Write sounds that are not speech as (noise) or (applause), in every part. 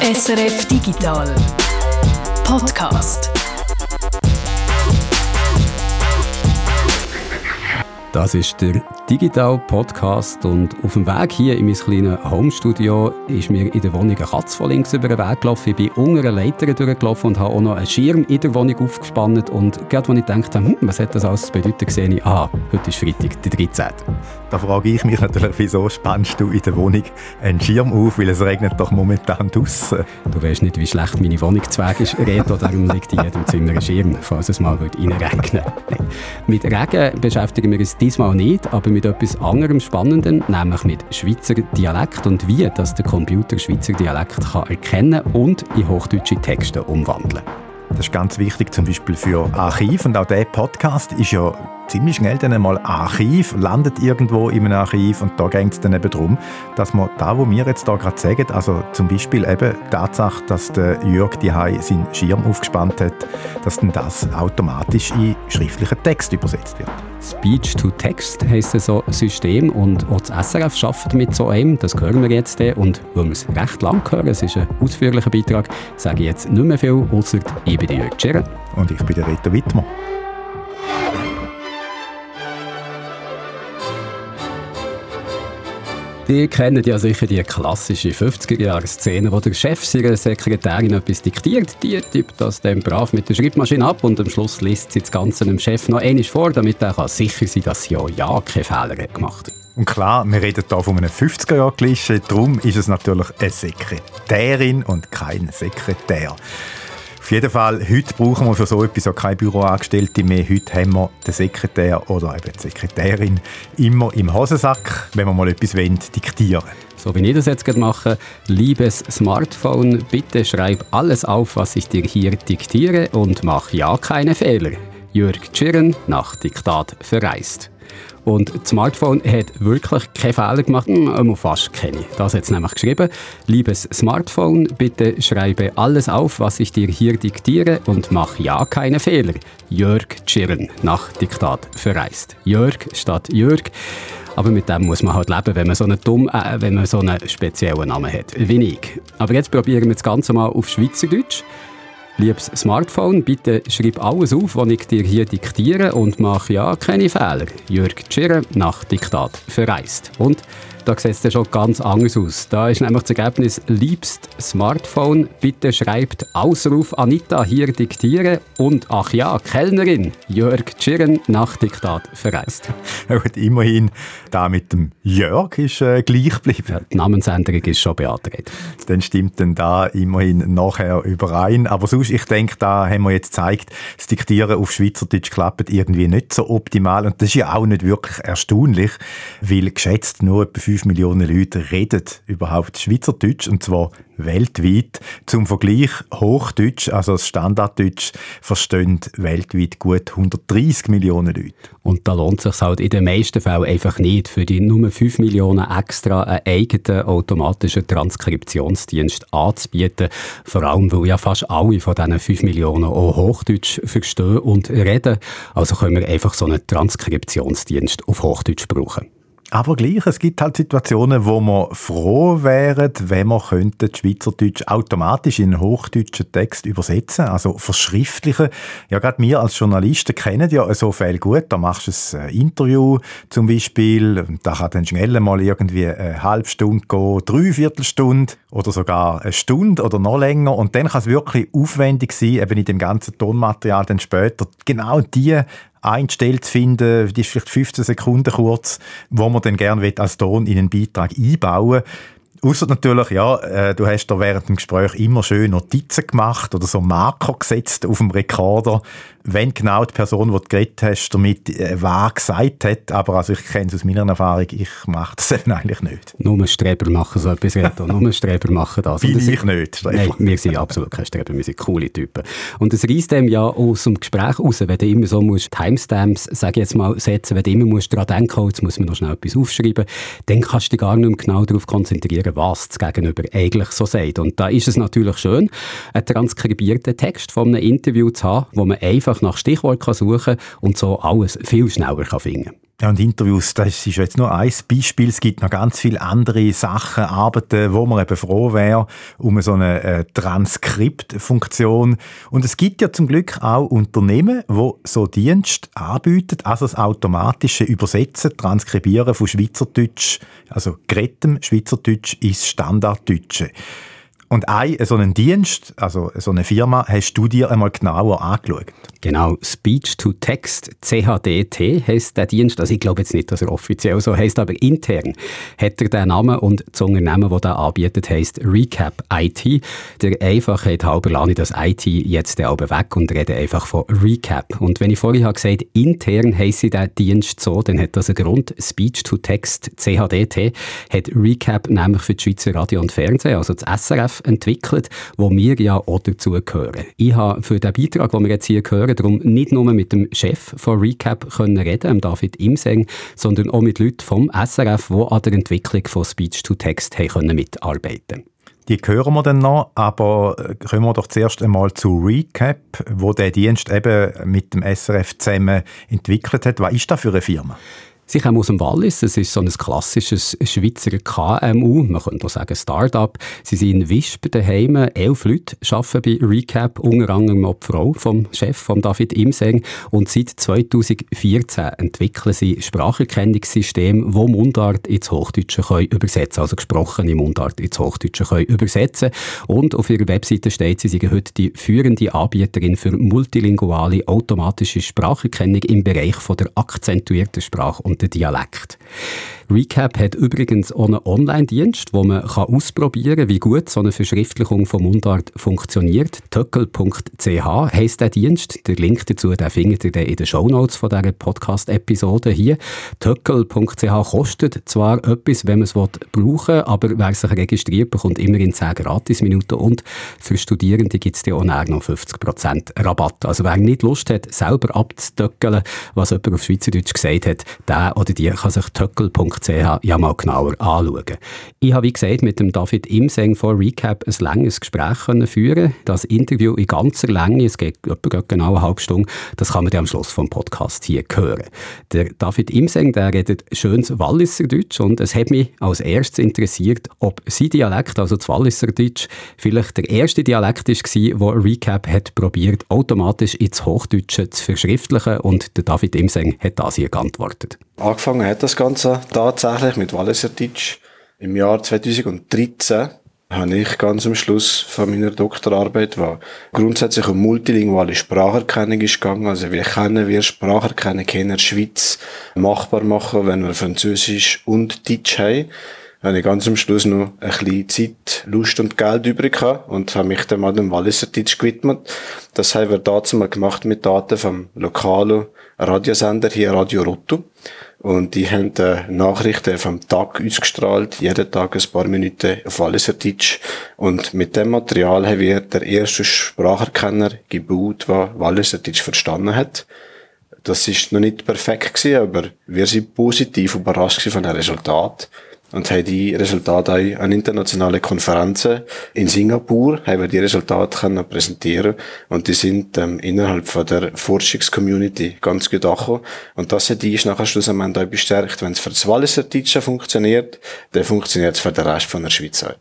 SRF Digital Podcast. Das ist der Digital Podcast und auf dem Weg hier in mein kleines Homestudio ist mir in der Wohnung eine Katze von links über den Weg gelaufen. Ich bin unter einer Leiter durchgelaufen und habe auch noch einen Schirm in der Wohnung aufgespannt und gerade als ich dachte, hm, was hat das alles bedeutet, sehe ich, ah, heute ist Freitag, der 13. Da frage ich mich natürlich, wieso spannst du in der Wohnung einen Schirm auf, weil es regnet doch momentan draußen. Du weißt nicht, wie schlecht meine Wohnung zu Weg ist, Reto, darum liegt in jedem Zimmer ein Schirm, falls es mal reinregnen Mit Regen beschäftigen wir uns diesmal nicht, aber mit etwas anderem Spannendem, nämlich mit Schweizer Dialekt und wie dass der Computer Schweizer Dialekt kann erkennen und in hochdeutsche Texte umwandeln. Das ist ganz wichtig, zum Beispiel für Archiv. Und auch der Podcast ist ja ziemlich schnell dann einmal Archiv, landet irgendwo in einem Archiv und da geht es dann eben darum, dass man da, wo wir jetzt da gerade sagen, also zum Beispiel eben die Tatsache, dass der Jörg die seinen Schirm aufgespannt hat, dass dann das automatisch in schriftlichen Text übersetzt wird. Speech to Text heisst so ein System und auch das SRF arbeitet mit so einem, das hören wir jetzt und weil wir es recht lang hören, es ist ein ausführlicher Beitrag, sage ich jetzt nicht mehr viel, außer ich bin der Jörg Scherren. Und ich bin der Reto Wittmer. Die kennen ja sicher die klassische 50er-Jahre-Szene, wo der Chef seiner Sekretärin etwas diktiert. Die tippt das dann brav mit der Schreibmaschine ab und am Schluss liest sie das Ganze dem Chef noch einmal vor, damit er sicher sein kann, dass ja, ja keine Fehler gemacht hat. Und klar, wir reden hier von einem 50er-Jahr-Klischee, darum ist es natürlich eine Sekretärin und kein Sekretär. Auf jeden Fall, heute brauchen wir für so etwas auch keine Büroangestellte mehr. Heute haben wir den Sekretär oder eben die Sekretärin immer im Hosensack, wenn wir mal etwas wollen, diktieren so wie ich das jetzt gerade mache. Liebes Smartphone, bitte schreib alles auf, was ich dir hier diktiere und mach ja keine Fehler. Jörg Tschirren nach Diktat verreist. Und das Smartphone hat wirklich keine Fehler gemacht, hm, fast keine. Das hat es nämlich geschrieben. Liebes Smartphone, bitte schreibe alles auf, was ich dir hier diktiere und mach ja keine Fehler. Jörg Tschirren, nach Diktat verreist. Jörg statt Jörg. Aber mit dem muss man halt leben, wenn man so einen, dumm, äh, wenn man so einen speziellen Namen hat, wie ich. Aber jetzt probieren wir das Ganze mal auf Schweizerdeutsch. Liebes Smartphone, bitte schreib alles auf, was ich dir hier diktiere und mach ja keine Fehler. Jörg Tschirren nach Diktat verreist. Und da sieht es schon ganz anders aus. Da ist nämlich das Ergebnis, liebst Smartphone, bitte schreibt Ausruf Anita hier diktiere und ach ja, Kellnerin, Jörg Tschirren nach Diktat verreist. (laughs) Und immerhin, da mit dem Jörg ist äh, gleich geblieben. Ja, die Namensänderung ist schon beantragt. Dann stimmt dann da immerhin nachher überein. Aber sonst, ich denke, da haben wir jetzt gezeigt, das Diktieren auf Schweizerdeutsch klappt irgendwie nicht so optimal. Und das ist ja auch nicht wirklich erstaunlich, weil geschätzt nur etwa 5 Millionen Leute reden überhaupt Schweizerdeutsch und zwar weltweit. Zum Vergleich Hochdeutsch, also das Standarddeutsch, verstehen weltweit gut 130 Millionen Leute. Und da lohnt es sich halt in den meisten Fällen einfach nicht, für die nur 5 Millionen extra einen eigenen automatischen Transkriptionsdienst anzubieten. Vor allem, weil ja fast alle von diesen 5 Millionen auch Hochdeutsch verstehen und reden. Also können wir einfach so einen Transkriptionsdienst auf Hochdeutsch brauchen. Aber gleich, es gibt halt Situationen, wo man froh wäre, wenn man könnte Schweizerdeutsch automatisch in hochdeutschen Text übersetzen, also verschriftlichen. Ja, gerade wir als Journalisten kennen ja so viel gut. Da machst du ein Interview zum Beispiel, da kann dann schnell mal irgendwie eine halbe Stunde gehen, dreiviertel Stunde oder sogar eine Stunde oder noch länger. Und dann kann es wirklich aufwendig sein, eben in dem ganzen Tonmaterial dann später genau die eingestellt zu finden, die ist vielleicht 15 Sekunden kurz, wo man dann gerne als Ton in einen Beitrag einbauen will. Außer natürlich, ja, äh, du hast da während dem Gespräch immer schön Notizen gemacht oder so Marker gesetzt auf dem Rekorder, wenn genau die Person, die du geredet hast, damit äh, wahr gesagt hat. Aber also ich kenne es aus meiner Erfahrung, ich mache das eben eigentlich nicht. Nur Streber machen so etwas, Reto. Nur Streber machen das. Bin ich nicht, Streber. Nein, wir sind absolut keine Streber, wir sind coole Typen. Und es reißt dem ja aus dem Gespräch raus, wenn du immer so musst Timestamps, sag ich jetzt mal, setzen, wenn du immer musst daran denken, oh, jetzt muss man noch schnell etwas aufschreiben, dann kannst du dich gar nicht mehr genau darauf konzentrieren, was das Gegenüber eigentlich so sagt. Und da ist es natürlich schön, einen transkribierten Text von einem Interview zu haben, wo man einfach nach Stichwort suchen kann und so alles viel schneller finden kann. Ja, und Interviews, das ist jetzt nur ein Beispiel. Es gibt noch ganz viele andere Sachen, Arbeiten, wo man eben froh wäre um so eine äh, Transkriptfunktion. Und es gibt ja zum Glück auch Unternehmen, wo so Dienst anbieten, also das automatische Übersetzen, Transkribieren von Schweizerdeutsch, also gerettem Schweizerdeutsch ins Standarddeutsche. Und ein, so einen Dienst, also so eine Firma, hast du dir einmal genauer angeschaut? Genau, Speech to Text, CHDT heisst der Dienst. Also ich glaube jetzt nicht, dass er offiziell so heisst, aber intern hat er den Namen und das Unternehmen, das er anbietet, heisst Recap IT. Der Einfachheit halber lasse ich das IT jetzt aber weg und rede einfach von Recap. Und wenn ich vorhin habe intern heisst der Dienst so, dann hat das einen Grund. Speech to Text, CHDT, hat Recap nämlich für die Schweizer Radio und Fernsehen, also das SRF, entwickelt, wo wir ja auch dazu gehören. Ich habe für den Beitrag, den wir jetzt hier hören, darum nicht nur mit dem Chef von Recap können reden, David Imseng, sondern auch mit Leuten vom SRF, die an der Entwicklung von Speech-to-Text haben mitarbeiten die hören wir dann noch, aber äh, kommen wir doch zuerst einmal zu Recap, wo der Dienst eben mit dem SRF zusammen entwickelt hat. Was ist das für eine Firma? Sie kommen aus dem Wallis. Es ist so ein klassisches Schweizer KMU, man könnte auch sagen Start-up. Sie sind in Wisp daheim. Elf Leute arbeiten bei Recap, unter anderem auch die Frau vom Chef, von David Imseng. Und seit 2014 entwickeln sie Spracherkennungssysteme, wo Mundart ins Hochdeutsche können übersetzen also gesprochene Mundart ins Hochdeutsche können übersetzen Und auf ihrer Webseite steht, sie sind heute die führende Anbieterin für multilinguale automatische Spracherkennung im Bereich von der akzentuierten Sprache und Dialekt. Recap hat übrigens auch einen Online-Dienst, wo man kann ausprobieren kann, wie gut so eine Verschriftlichung von Mundart funktioniert. Töckel.ch heisst der Dienst. Der Link dazu den findet ihr in den Shownotes von dieser Podcast-Episode hier. Töckel.ch kostet zwar etwas, wenn man es brauchen will, aber wer sich registriert, bekommt immerhin 10 Gratisminuten und für Studierende gibt es auch noch 50% Rabatt. Also wer nicht Lust hat, selber abzutöckeln, was jemand auf Schweizerdeutsch gesagt hat, der oder die kann sich töckel.ch www.ch ja mal genauer anschauen. Ich habe, wie gesagt, mit dem David Imseng von Recap ein langes Gespräch können führen Das Interview in ganzer Länge, es geht etwa genau eine halbe Stunde, das kann man dann am Schluss vom Podcast hier hören. Der David Imseng, der redet schönes Walliserdeutsch und es hat mich als erstes interessiert, ob sein Dialekt, also das Walliserdeutsch, vielleicht der erste Dialekt war, wo Recap hat probiert, automatisch ins Hochdeutsche zu verschriftlichen und der David Imseng hat das hier geantwortet. Angefangen hat das Ganze tatsächlich mit Walliserdeutsch im Jahr 2013 habe ich ganz am Schluss von meiner Doktorarbeit, war grundsätzlich um multilinguale Spracherkennung ist gegangen. Also wie können wir Spracherkennung in der Schweiz machbar machen, wenn wir Französisch und Deutsch haben. Habe ich ganz am Schluss noch ein bisschen Zeit, Lust und Geld übrig gehabt und habe mich dann mal dem Walliserdeutsch gewidmet. Das haben wir dazu mal gemacht mit Daten vom lokalen Radiosender hier Radio Rotto. Und die haben äh, Nachrichten vom Tag ausgestrahlt, jeden Tag ein paar Minuten auf Walliserdeutsch. Und mit dem Material haben wir der erste Spracherkenner gebaut, der Walliserdeutsch verstanden hat. Das ist noch nicht perfekt gewesen, aber wir sind positiv überrascht von dem Resultat und haben die Resultate an internationalen Konferenzen in Singapur haben wir die Resultate können präsentieren und die sind ähm, innerhalb von der Forschungscommunity ganz gut angekommen und das hat die ist nachher schlussendlich auch bestärkt, wenn es für das Walliser Deutsche funktioniert, dann funktioniert es für den Rest von der Schweiz auch.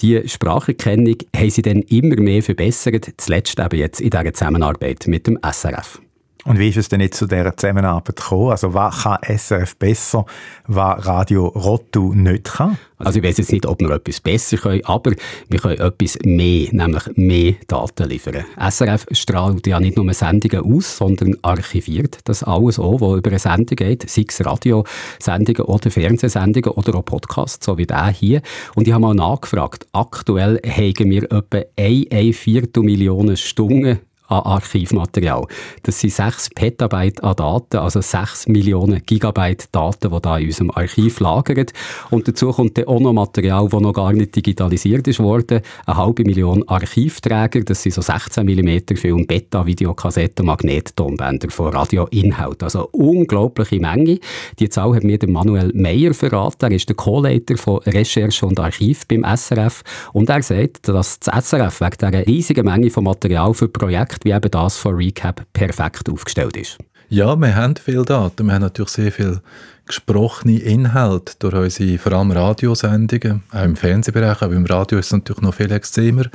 Die Spracherkennung haben sie dann immer mehr verbessert, zuletzt eben jetzt in dieser Zusammenarbeit mit dem SRF. Und wie ist es denn jetzt zu dieser Zusammenarbeit gekommen? Also was kann SRF besser, was Radio Rottu nicht kann? Also ich weiß jetzt nicht, ob wir etwas besser können, aber wir können etwas mehr, nämlich mehr Daten liefern. SRF strahlt ja nicht nur Sendungen aus, sondern archiviert das alles auch, was über eine Sendung geht, sei es Radiosendungen oder Fernsehsendungen oder auch Podcasts, so wie der hier. Und ich habe mal nachgefragt, aktuell haben wir etwa eine Viertelmillion Stunden an Archivmaterial. Das sind 6 Petabyte an Daten, also 6 Millionen Gigabyte Daten, die da in unserem Archiv lagern. Und dazu kommt dann auch noch Material, das noch gar nicht digitalisiert ist worden. Eine halbe Million Archivträger, das sind so 16 mm Film, Beta, Videokassetten, Magnettonbänder von Radioinhalt. Also unglaubliche Menge. Die Zahl hat mir der Manuel Meyer verraten. Er ist der Co-Leiter von Recherche und Archiv beim SRF. Und er sagt, dass das SRF wegen dieser riesigen Menge von Material für Projekte wie eben das von Recap perfekt aufgestellt ist. Ja, wir haben viel Daten. Wir haben natürlich sehr viel gesprochene Inhalte durch unsere vor allem Radiosendungen, auch im Fernsehbereich, aber im Radio ist es natürlich noch viel extremer.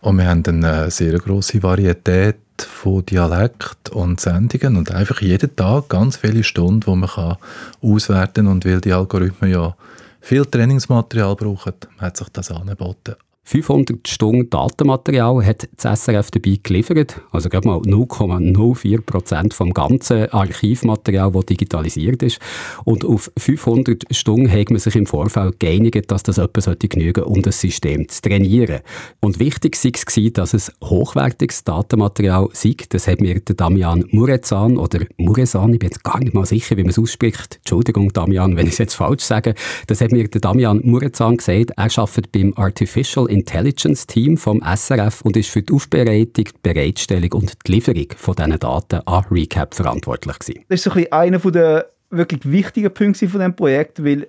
Und wir haben eine sehr große Varietät von Dialekt und Sendungen und einfach jeden Tag ganz viele Stunden, wo man kann auswerten und weil die Algorithmen ja viel Trainingsmaterial brauchen, hat sich das angeboten. 500 Stunden Datenmaterial hat das SRF dabei geliefert, also gerade mal 0,04 Prozent vom ganzen Archivmaterial, das digitalisiert ist. Und auf 500 Stunden hat man sich im Vorfeld geeinigt, dass das etwas genügen um das System zu trainieren. Und wichtig war es, dass es hochwertiges Datenmaterial sei. Das hat mir der Damian Murezan oder Murezan, ich bin jetzt gar nicht mal sicher, wie man es ausspricht. Entschuldigung, Damian, wenn ich es jetzt falsch sage. Das hat mir der Damian Murezan gesagt. Er arbeitet beim Artificial Intelligence Team vom SRF und ist für die Aufbereitung, die Bereitstellung und die Lieferung von diesen Daten an Recap verantwortlich gewesen. Das ist so ein einer der wirklich wichtigen Punkte von diesem Projekt, weil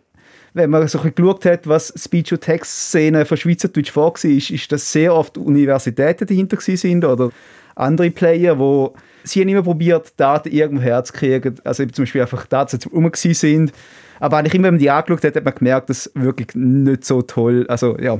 wenn man so ein bisschen geschaut hat, was Speech- und Text-Szene von Schweizerdeutsch vor war, ist, ist, dass sehr oft Universitäten dahinter sind oder andere Player, die sie haben immer probiert, Daten irgendwo herzukriegen. Also zum Beispiel einfach Daten zum um sind. Aber eigentlich immer, wenn man die angeschaut hat, hat man gemerkt, dass wirklich nicht so toll, also ja,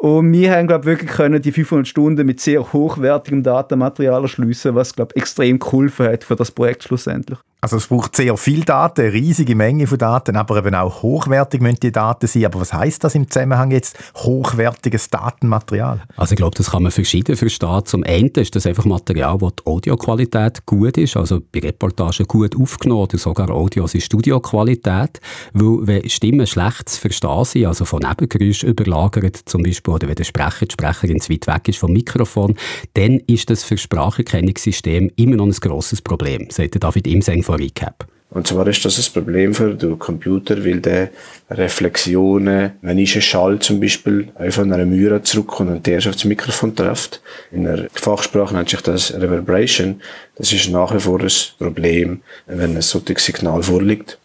und wir haben, glaube wirklich können die 500 Stunden mit sehr hochwertigem Datenmaterial erschließen, was, glaube extrem geholfen hat für das Projekt schlussendlich. Also es braucht sehr viel Daten, eine riesige Menge von Daten, aber eben auch hochwertig müssen die Daten sein. Aber was heißt das im Zusammenhang jetzt hochwertiges Datenmaterial? Also ich glaube, das kann man verschieden verstehen. Zum einen ist das einfach Material, wo die Audioqualität gut ist, also bei Reportagen gut aufgenommen oder sogar Audios in Studioqualität. Weil wenn Stimmen schlecht zu verstehen sind, also von Nebengeräuschen überlagert zum Beispiel, oder wenn der Sprecher, die Sprecherin zu weit weg ist vom Mikrofon, dann ist das für Spracherkennungssystem immer noch ein grosses Problem, sagt David Imseng von Recap. Und zwar ist das ein Problem für den Computer, weil der Reflexionen, wenn ich einen Schall zum Beispiel einfach einer Mühre zurückkommt und der das Mikrofon trifft, in der Fachsprache nennt sich das Reverberation, das ist nach wie vor ein Problem, wenn ein solches Signal vorliegt.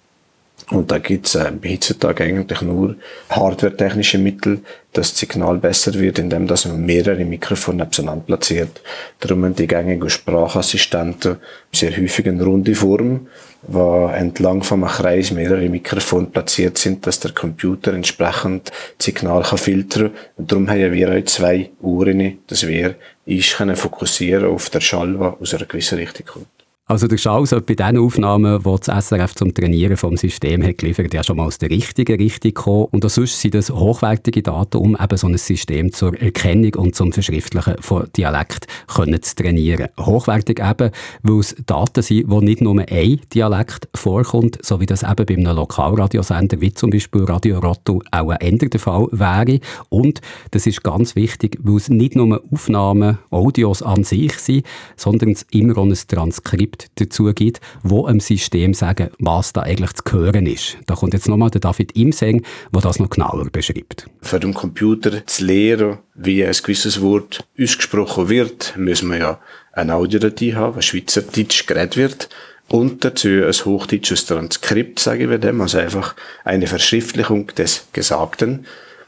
Und da gibt's äh, heutzutage eigentlich nur hardware-technische Mittel, dass das Signal besser wird, indem dass man mehrere Mikrofone nebeneinander platziert. Darum haben die gängigen Sprachassistenten sehr häufig eine runde Form, wo entlang von einem Kreis mehrere Mikrofone platziert sind, dass der Computer entsprechend das Signal kann filtern kann. Darum haben wir auch zwei Uhren, dass wir uns fokussieren auf den Schall, der aus einer gewissen Richtung kommt. Also der Schau sollte bei den Aufnahmen, die das SRF zum Trainieren vom System hat geliefert, ja schon mal aus der richtigen Richtung kommen. Und sonst sind das hochwertige Daten, um eben so ein System zur Erkennung und zum Verschriftlichen von Dialekt können zu trainieren. Hochwertig eben, weil es Daten sind, wo nicht nur ein Dialekt vorkommt, so wie das eben bei einem Lokalradiosender wie zum Beispiel Radio Rotto auch ein Ende der Fall wäre. Und das ist ganz wichtig, weil es nicht nur Aufnahmen, Audios an sich sind, sondern es immer auch ein Transkript Skript dazu gibt, wo einem System sagen, was da eigentlich zu hören ist. Da kommt jetzt nochmal der David Imseng, der das noch genauer beschreibt. Für den Computer zu lernen, wie ein gewisses Wort ausgesprochen wird, müssen wir ja eine Audiodatei haben, was Schweizerdeutsch geredet wird. Und dazu ein hochdeutsches Transkript, sage ich bei dem, also einfach eine Verschriftlichung des Gesagten.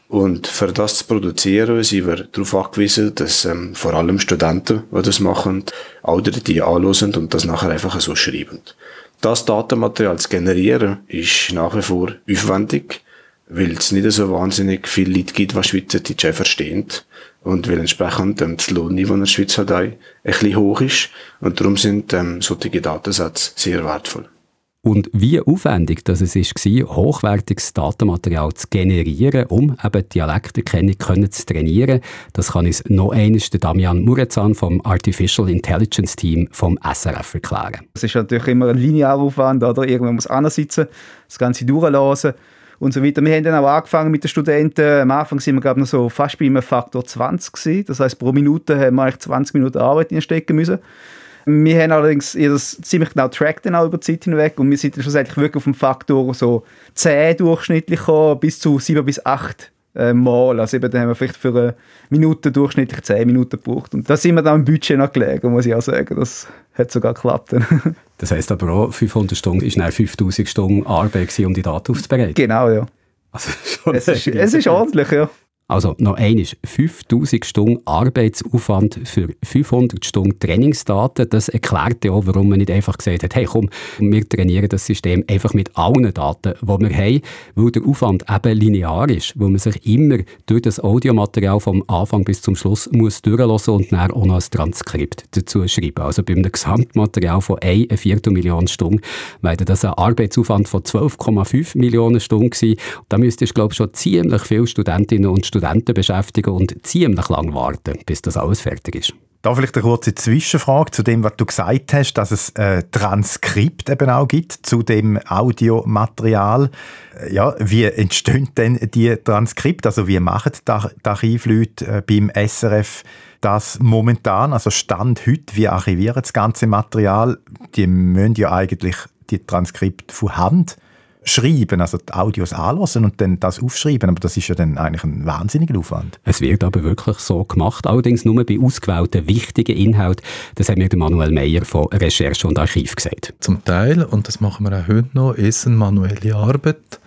Und für das zu produzieren, sind wir darauf angewiesen, dass ähm, vor allem Studenten, die das machen, oder die anhören und das nachher einfach so schreiben. Das Datenmaterial zu generieren, ist nach wie vor aufwendig, weil es nicht so wahnsinnig viele Leute gibt, die Schweizerdeutsch verstehen. Und weil entsprechend ähm, das Lohnniveau in der Schweiz halt ein bisschen hoch ist. Und darum sind ähm, solche Datensätze sehr wertvoll. Und wie aufwendig das es war, hochwertiges Datenmaterial zu generieren, um eben Dialekterkennung zu trainieren, das kann uns noch einmal der Damian Murezan vom Artificial Intelligence Team vom SRF erklären. Es ist natürlich immer ein linearer Aufwand, oder? Irgendwann muss ansitzen, das Ganze durchlassen und so weiter. Wir haben dann auch angefangen mit den Studenten. Am Anfang sind wir, glaube noch so fast bei einem Faktor 20 gewesen. Das heißt, pro Minute haben wir eigentlich 20 Minuten Arbeit stecken müssen. Wir haben allerdings das ziemlich genau tracked dann auch über die Zeit hinweg und wir sind dann schlussendlich wirklich auf dem Faktor so 10 durchschnittlich gekommen, bis zu 7 bis 8 äh, Mal. Also eben, dann haben wir vielleicht für eine Minute durchschnittlich 10 Minuten gebraucht. Und da sind wir dann im Budget noch gelegen, muss ich auch sagen. Das hat sogar geklappt. (laughs) das heisst aber auch, 500 Stunden ist dann 5000 Stunden Arbeit gewesen, um die Daten aufzubereiten? Genau, ja. Also (laughs) es, ist, es ist ordentlich, ja. Also noch einmal 5000 Stunden Arbeitsaufwand für 500 Stunden Trainingsdaten. Das erklärt ja auch, warum man nicht einfach gesagt hat, hey komm, wir trainieren das System einfach mit allen Daten, die wir haben, weil der Aufwand eben linear ist, weil man sich immer durch das Audiomaterial vom Anfang bis zum Schluss muss durchlassen und dann auch noch ein Transkript dazu schreiben. Also bei einem Gesamtmaterial von 1 Viertelmillion Stunden wäre das ein Arbeitsaufwand von 12,5 Millionen Stunden gewesen. Da müsstest du, glaube ich, schon ziemlich viele Studentinnen und Studenten Studenten beschäftigen und ziemlich lang warten, bis das alles fertig ist. Da vielleicht eine kurze Zwischenfrage zu dem, was du gesagt hast, dass es ein Transkript eben auch gibt zu dem Audiomaterial. Ja, wie entstehen denn die Transkripte? Also wie machen die Archivleute äh, beim SRF das momentan? Also Stand heute, wie archivieren das ganze Material? Die müssen ja eigentlich die Transkripte von Hand schreiben, also die Audios anlassen und dann das aufschreiben, aber das ist ja dann eigentlich ein wahnsinniger Aufwand. Es wird aber wirklich so gemacht, allerdings nur bei ausgewählten wichtigen Inhalten. Das hat mir der Manuel Meyer von Recherche und Archiv gesagt. Zum Teil, und das machen wir auch heute noch, ist eine manuelle Arbeit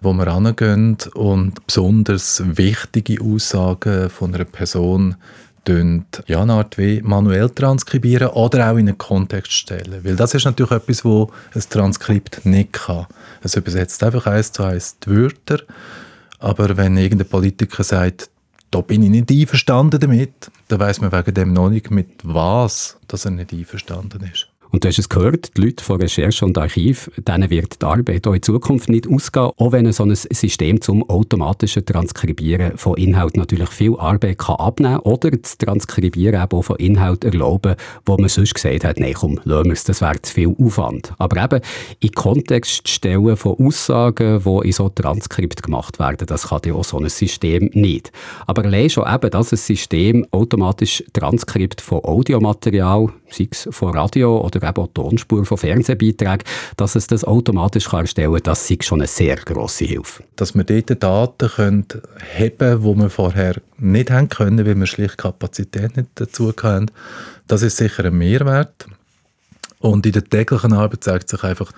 wo wir angehen und besonders wichtige Aussagen von einer Person ja, eine Art wie manuell transkribieren oder auch in einen Kontext stellen. Weil das ist natürlich etwas, wo ein Transkript nicht kann. Es übersetzt einfach eins zu eins die Wörter, aber wenn irgendein Politiker sagt, da bin ich nicht einverstanden damit, dann weiß man wegen dem noch nicht, mit was dass er nicht einverstanden ist. Und du hast es gehört, die Leute von Recherche und Archiv, denen wird die Arbeit auch in Zukunft nicht ausgehen, auch wenn so ein System zum automatischen Transkribieren von Inhalt natürlich viel Arbeit kann abnehmen oder das Transkribieren eben auch von Inhalt erlauben, wo man sonst gesagt hat, nein komm, lassen wir es, das wäre zu viel Aufwand. Aber eben in Kontext stellen von Aussagen, die in so Transkript gemacht werden, das kann ja auch so ein System nicht. Aber allein schon eben, dass ein System automatisch Transkript von Audiomaterial, sei es von Radio oder oder eben auch Tonspur von Fernsehbeiträgen, dass es das automatisch kann erstellen kann, das ist schon eine sehr grosse Hilfe. Dass wir dort Daten können haben die wir vorher nicht haben können, weil wir schlicht Kapazität nicht dazu hatten, das ist sicher ein Mehrwert. Und in der täglichen Arbeit zeigt sich einfach,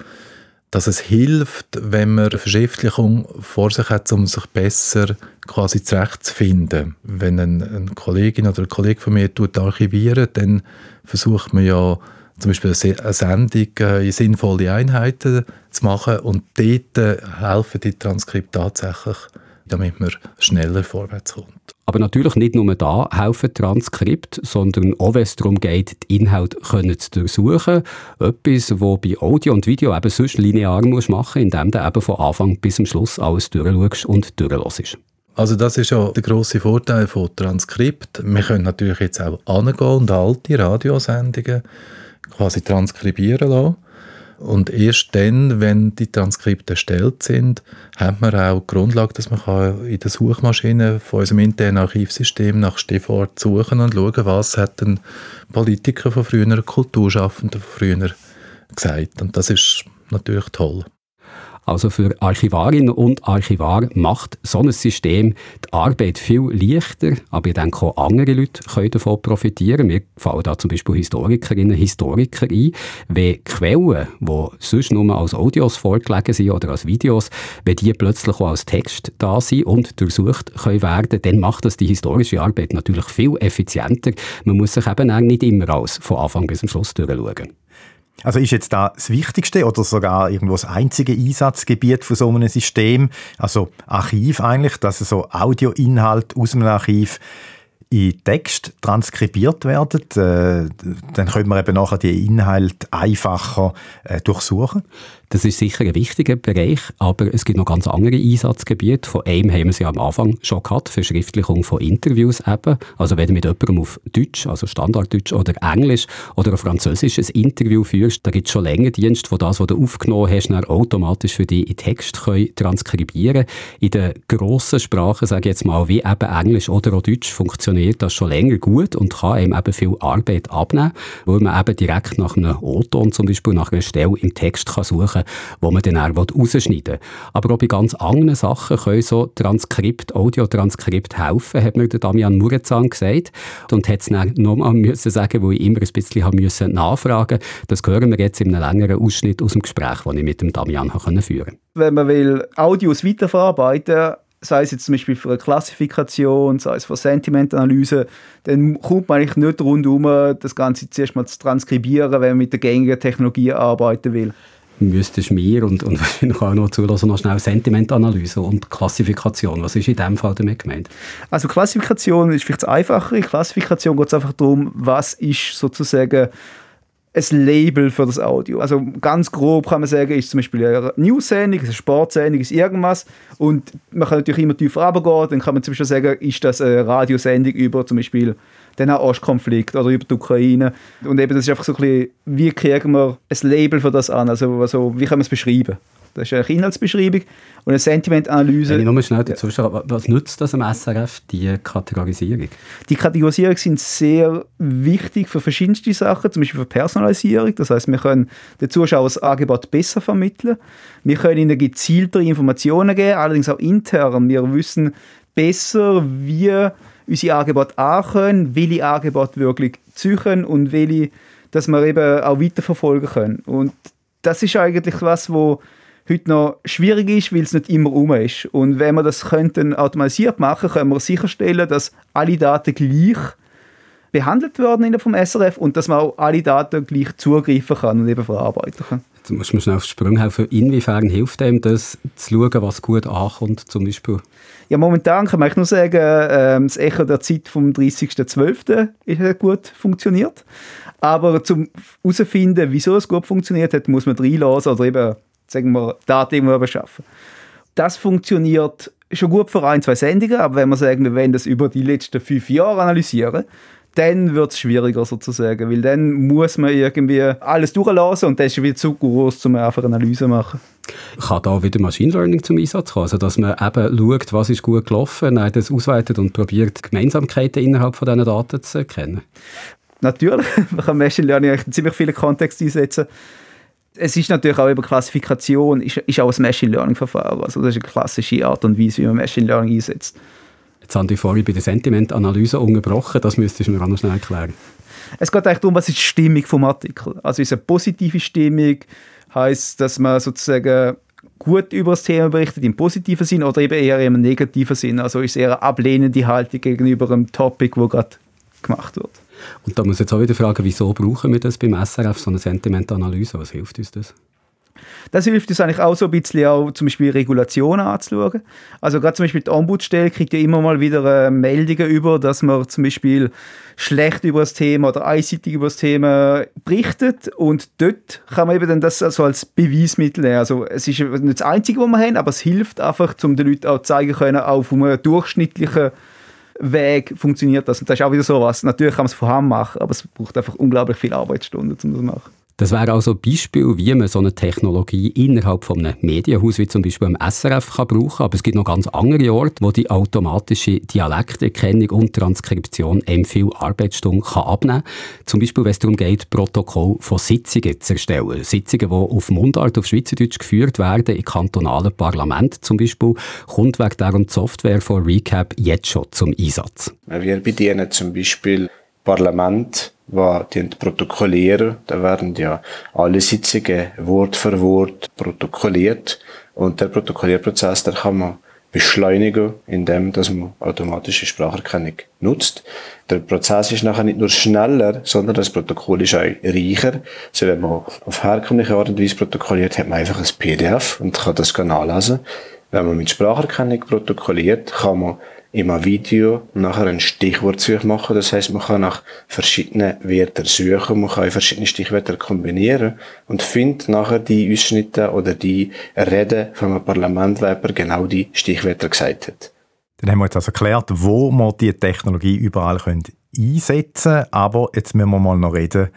dass es hilft, wenn man eine Verschriftlichung vor sich hat, um sich besser quasi zurechtzufinden. Wenn eine, eine Kollegin oder ein Kollege von mir tut archivieren, dann versucht man ja zum Beispiel eine Sendung äh, in sinnvolle Einheiten zu machen und dort äh, helfen die Transkripte tatsächlich, damit man schneller vorwärts kommt. Aber natürlich nicht nur da helfen Transkript, sondern auch wenn es darum geht, die Inhalte können zu durchsuchen. Etwas, was bei Audio und Video eben sonst linear musst machen indem du eben von Anfang bis zum Schluss alles durchschaust und durchlässt. Also das ist ja der große Vorteil von Transkript. Wir können natürlich jetzt auch angehen und alte Radiosendungen quasi transkribieren lassen. Und erst dann, wenn die Transkripte erstellt sind, hat man auch die Grundlage, dass man in der Suchmaschine von unserem internen Archivsystem nach Stichwort suchen und schauen, was hat ein Politiker von früher, Kulturschaffender von früher gesagt. Und das ist natürlich toll. Also für Archivarinnen und Archivar macht so ein System die Arbeit viel leichter, aber ich denke auch andere Leute können davon profitieren. Mir fallen da zum Beispiel Historikerinnen und Historiker ein. Wenn Quellen, die sonst nur als Audios vorgelegen sind oder als Videos, wenn die plötzlich auch als Text da sind und durchsucht können werden, dann macht das die historische Arbeit natürlich viel effizienter. Man muss sich eben nicht immer alles von Anfang bis zum Schluss durchschauen. Also ist jetzt da das Wichtigste oder sogar irgendwo das einzige Einsatzgebiet von so einem System, also Archiv eigentlich, dass so Audioinhalt aus einem Archiv in Text transkribiert werden, äh, dann können wir eben nachher die Inhalte einfacher äh, durchsuchen. Das ist sicher ein wichtiger Bereich, aber es gibt noch ganz andere Einsatzgebiete. Von einem haben wir sie am Anfang schon gehabt, Verschriftlichung von Interviews eben. Also wenn du mit jemandem auf Deutsch, also Standarddeutsch oder Englisch oder auf Französisch ein Interview führst, da gibt es schon länger Dienste, wo das, was du aufgenommen hast, dann automatisch für dich in Text können transkribieren In den grossen Sprachen, sage ich jetzt mal, wie eben Englisch oder auch Deutsch, funktioniert das schon länger gut und kann einem eben viel Arbeit abnehmen, weil man eben direkt nach einem O-Ton zum Beispiel, nach einer Stelle im Text kann suchen Sachen, die man dann auch rausschneiden will. Aber auch bei ganz anderen Sachen können so Transkript, Audiotranskript helfen, hat mir der Damian Murezan gesagt. Und hat es dann nochmal müssen sagen, wo ich immer ein bisschen haben müssen nachfragen Das hören wir jetzt in einem längeren Ausschnitt aus dem Gespräch, das ich mit dem Damian führen konnte. Wenn man will Audios weiterverarbeiten sei es jetzt zum Beispiel für eine Klassifikation, sei es für Sentimentanalyse, dann kommt man eigentlich nicht rundum, das Ganze zuerst mal zu transkribieren, wenn man mit der gängigen Technologie arbeiten will müsstest mir und, und (laughs) wahrscheinlich auch noch zulassen, noch schnell Sentimentanalyse und Klassifikation. Was ist in dem Fall damit gemeint? Also Klassifikation ist vielleicht einfacher. In Klassifikation geht es einfach darum, was ist sozusagen ein Label für das Audio. Also ganz grob kann man sagen, ist zum Beispiel eine News-Sendung, eine Sportsendung, ist irgendwas. Und man kann natürlich immer tiefer runtergehen. Dann kann man zum Beispiel sagen, ist das eine Radiosendung über zum Beispiel den Ostkonflikt oder über die Ukraine. Und eben das ist einfach so ein bisschen, wie kriegen wir ein Label für das an? Also, also wie kann man es beschreiben? Das ist eine Inhaltsbeschreibung und eine Sentimentanalyse. Wenn ich nur schnell dazu schaue, was nützt das am SRF, die Kategorisierung? Die Kategorisierung sind sehr wichtig für verschiedenste Sachen, zum Beispiel für Personalisierung. Das heißt, wir können den Zuschauern das Angebot besser vermitteln. Wir können ihnen gezieltere Informationen geben, allerdings auch intern. Wir wissen besser, wie unsere Angebote ankommen, welche Angebote wirklich ziehen und welche, dass wir eben auch weiterverfolgen können. Und das ist eigentlich was, wo heute noch schwierig ist, weil es nicht immer um ist. Und wenn wir das könnten automatisiert machen, können wir sicherstellen, dass alle Daten gleich behandelt werden in der vom SRF und dass man auch alle Daten gleich zugreifen kann und eben verarbeiten kann. Jetzt muss man schnell auf den Sprung helfen. Inwiefern hilft dem das, zu schauen, was gut ankommt, zum Beispiel? Ja, momentan kann man nur sagen, äh, das Echo der Zeit vom 30.12. hat gut funktioniert. Aber zum herauszufinden, wieso es gut funktioniert hat, muss man reinlassen oder eben sagen wir, Daten irgendwo beschaffen. Das funktioniert schon gut für ein, zwei Sendungen, aber wenn wir sagen, wir wollen das über die letzten fünf Jahre analysieren, dann wird es schwieriger sozusagen, weil dann muss man irgendwie alles durchlassen und das ist wieder zu groß, um einfach eine Analyse zu machen. Kann da wieder Machine Learning zum Einsatz kommen? Also, dass man eben schaut, was ist gut gelaufen, dann das ausweitet und probiert, Gemeinsamkeiten innerhalb von diesen Daten zu erkennen? Natürlich, (laughs) man kann Machine Learning in ziemlich viele Kontexte einsetzen es ist natürlich auch über Klassifikation, ist, ist auch ein Machine Learning Verfahren. Also das ist eine klassische Art und Weise, wie man Machine Learning einsetzt. Jetzt haben die vorhin bei der Sentimentanalyse unterbrochen, das müsstest du mir auch noch schnell erklären. Es geht eigentlich darum, was ist die Stimmung vom Artikel. Also ist eine positive Stimmung, heißt, dass man sozusagen gut über das Thema berichtet, im positiven Sinn oder eben eher im negativen Sinn. Also ist eher eine ablehnende Haltung gegenüber einem Topic, wo gerade gemacht wird. Und da muss ich jetzt auch wieder fragen, wieso brauchen wir das beim SRF, so eine Sentimentanalyse? Was hilft uns das? Das hilft uns eigentlich auch so ein bisschen auch zum Beispiel Regulationen anzuschauen. Also gerade zum Beispiel die Ombudsstelle kriegt ja immer mal wieder äh, Meldungen über, dass man zum Beispiel schlecht über das Thema oder einseitig über das Thema berichtet und dort kann man eben dann das also als Beweismittel nehmen. Also es ist nicht das Einzige, was wir haben, aber es hilft einfach, um den Leuten auch zeigen können, auf einem durchschnittlichen Weg funktioniert das. Und das ist auch wieder so was. Natürlich kann man es vorhanden machen, aber es braucht einfach unglaublich viele Arbeitsstunden, um das zu machen. Das wäre also ein Beispiel, wie man so eine Technologie innerhalb von einem Medienhaus wie zum Beispiel am SRF kann brauchen Aber es gibt noch ganz andere Orte, wo die automatische Dialekterkennung und Transkription einem viel Arbeitsstunden kann abnehmen kann. Zum Beispiel, wenn es darum geht, Protokoll von Sitzungen zu erstellen. Sitzungen, die auf Mundart, auf Schweizerdeutsch geführt werden, im kantonalen Parlament zum Beispiel, kommt wegen darum die Software von Recap jetzt schon zum Einsatz. Wir bedienen zum Beispiel Parlament war die protokollieren. Da werden ja alle Sitzungen Wort für Wort protokolliert. Und der Protokollierprozess, der kann man beschleunigen, indem dass man automatische Spracherkennung nutzt. Der Prozess ist nachher nicht nur schneller, sondern das Protokoll ist auch reicher. Also wenn man auf herkömmliche Art und Weise protokolliert, hat man einfach ein PDF und kann das nachlesen. Wenn man mit Spracherkennung protokolliert, kann man im Video nachher ein Stichwortsuche machen. Das heißt, man kann nach verschiedenen Wörtern suchen, man kann verschiedene Stichwörter kombinieren und findet nachher die Ausschnitte oder die Rede von einem Parlament, wo genau die Stichwörter gesagt hat. Dann haben wir jetzt also erklärt, wo man die Technologie überall einsetzen können. Aber jetzt müssen wir mal noch reden,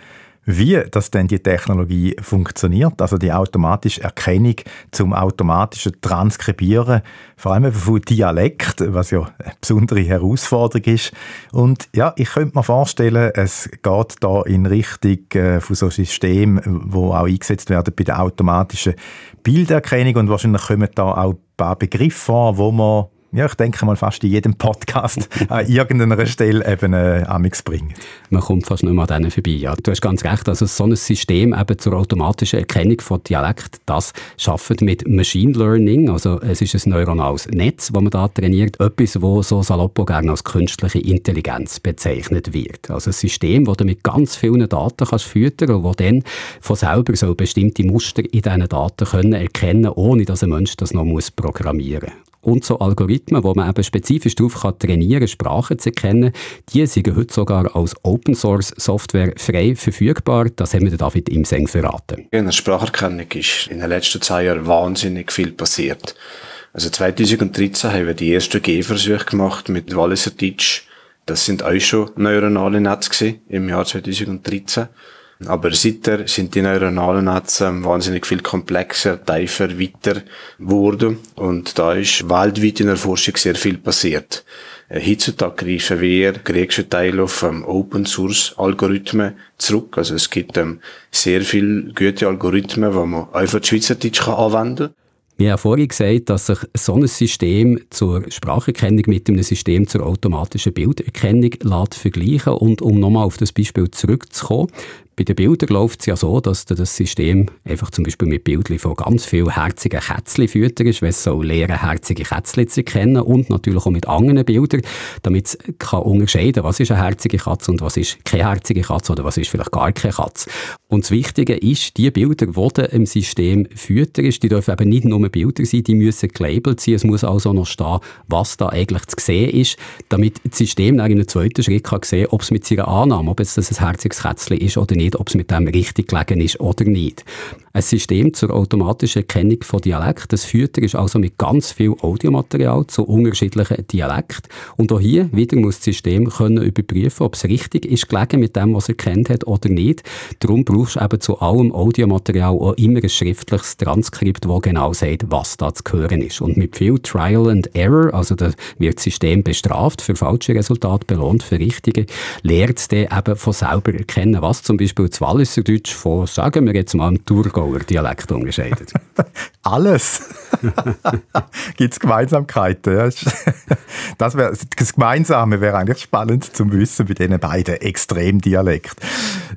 wie das denn die Technologie funktioniert, also die automatische Erkennung zum automatischen Transkribieren, vor allem von Dialekt, was ja eine besondere Herausforderung ist. Und ja, ich könnte mir vorstellen, es geht da in Richtung äh, von so Systemen, wo auch eingesetzt werden bei der automatischen Bilderkennung und wahrscheinlich kommen da auch ein paar Begriffe vor, wo man ja, ich denke mal fast in jedem Podcast (laughs) an irgendeiner Stelle eben äh, Amix bringen. Man kommt fast nicht mehr an denen vorbei. Ja, du hast ganz recht, also so ein System eben zur automatischen Erkennung von Dialekt, das schafft mit Machine Learning, also es ist ein neuronales Netz, das man da trainiert, etwas, wo so salopp gerne als künstliche Intelligenz bezeichnet wird. Also ein System, das du mit ganz vielen Daten kannst füttern und wo dann von selber so bestimmte Muster in diesen Daten können erkennen, ohne dass ein Mensch das noch muss programmieren muss und so Algorithmen, wo man eben spezifisch darauf kann trainieren Sprachen zu erkennen, die sind heute sogar als Open Source Software frei verfügbar. Das haben wir David Imseng verraten. In der Spracherkennung ist in den letzten zwei Jahren wahnsinnig viel passiert. Also 2013 haben wir die ersten Gehversuche gemacht mit Walliser Deutsch. Das sind auch schon neuronale Netze im Jahr 2013. Aber seither sind die neuronalen Netze wahnsinnig viel komplexer, tiefer, weiter geworden. Und da ist weltweit in der Forschung sehr viel passiert. Äh, heutzutage greifen wir größten Teil auf ähm, Open Source Algorithmen zurück. Also es gibt ähm, sehr viele gute Algorithmen, die man einfach Schweizerdeutsch anwenden kann. Wir haben vorhin gesagt, dass sich so ein System zur Spracherkennung mit einem System zur automatischen Bilderkennung lässt vergleichen Und um nochmal auf das Beispiel zurückzukommen, bei den Bildern läuft es ja so, dass das System einfach zum Beispiel mit Bildern von ganz vielen herzigen Kätzchen füttert, weil es so leere, herzige Kätzchen zu erkennen und natürlich auch mit anderen Bildern, damit es kann unterscheiden was ist eine herzige Katze und was ist keine herzige Katze oder was ist vielleicht gar keine Katze. Und das Wichtige ist, die Bilder, die im System fütterst, die dürfen eben nicht nur Bilder sein, die müssen gelabelt sein. Es muss also noch stehen, was da eigentlich zu sehen ist, damit das System dann in einem zweiten Schritt kann sehen ob es mit seiner Annahme, ob es ein herziges Kätzchen ist oder nicht, nicht, ob es mit dem richtig gelegen ist oder nicht. Ein System zur automatischen Erkennung von Dialekt, das führt ist also mit ganz viel Audiomaterial zu unterschiedlichen Dialekten. Und auch hier wieder muss das System können überprüfen, ob es richtig ist gelegen mit dem, was er kennt hat oder nicht. Darum brauchst du eben zu allem Audiomaterial auch immer ein schriftliches Transkript, das genau sagt, was da zu hören ist. Und mit viel Trial and Error, also da wird das System bestraft für falsche Resultate, belohnt für richtige, lernt es dann eben von selber erkennen, was zum Beispiel das Walliser Deutsch von, sagen wir jetzt mal, dem Thurgau Aargauer Dialekt unterscheidet? (laughs) Alles. (laughs) Gibt es Gemeinsamkeiten? Ja? Das, wär, das Gemeinsame wäre eigentlich spannend zu wissen bei diesen beiden Extremdialekten.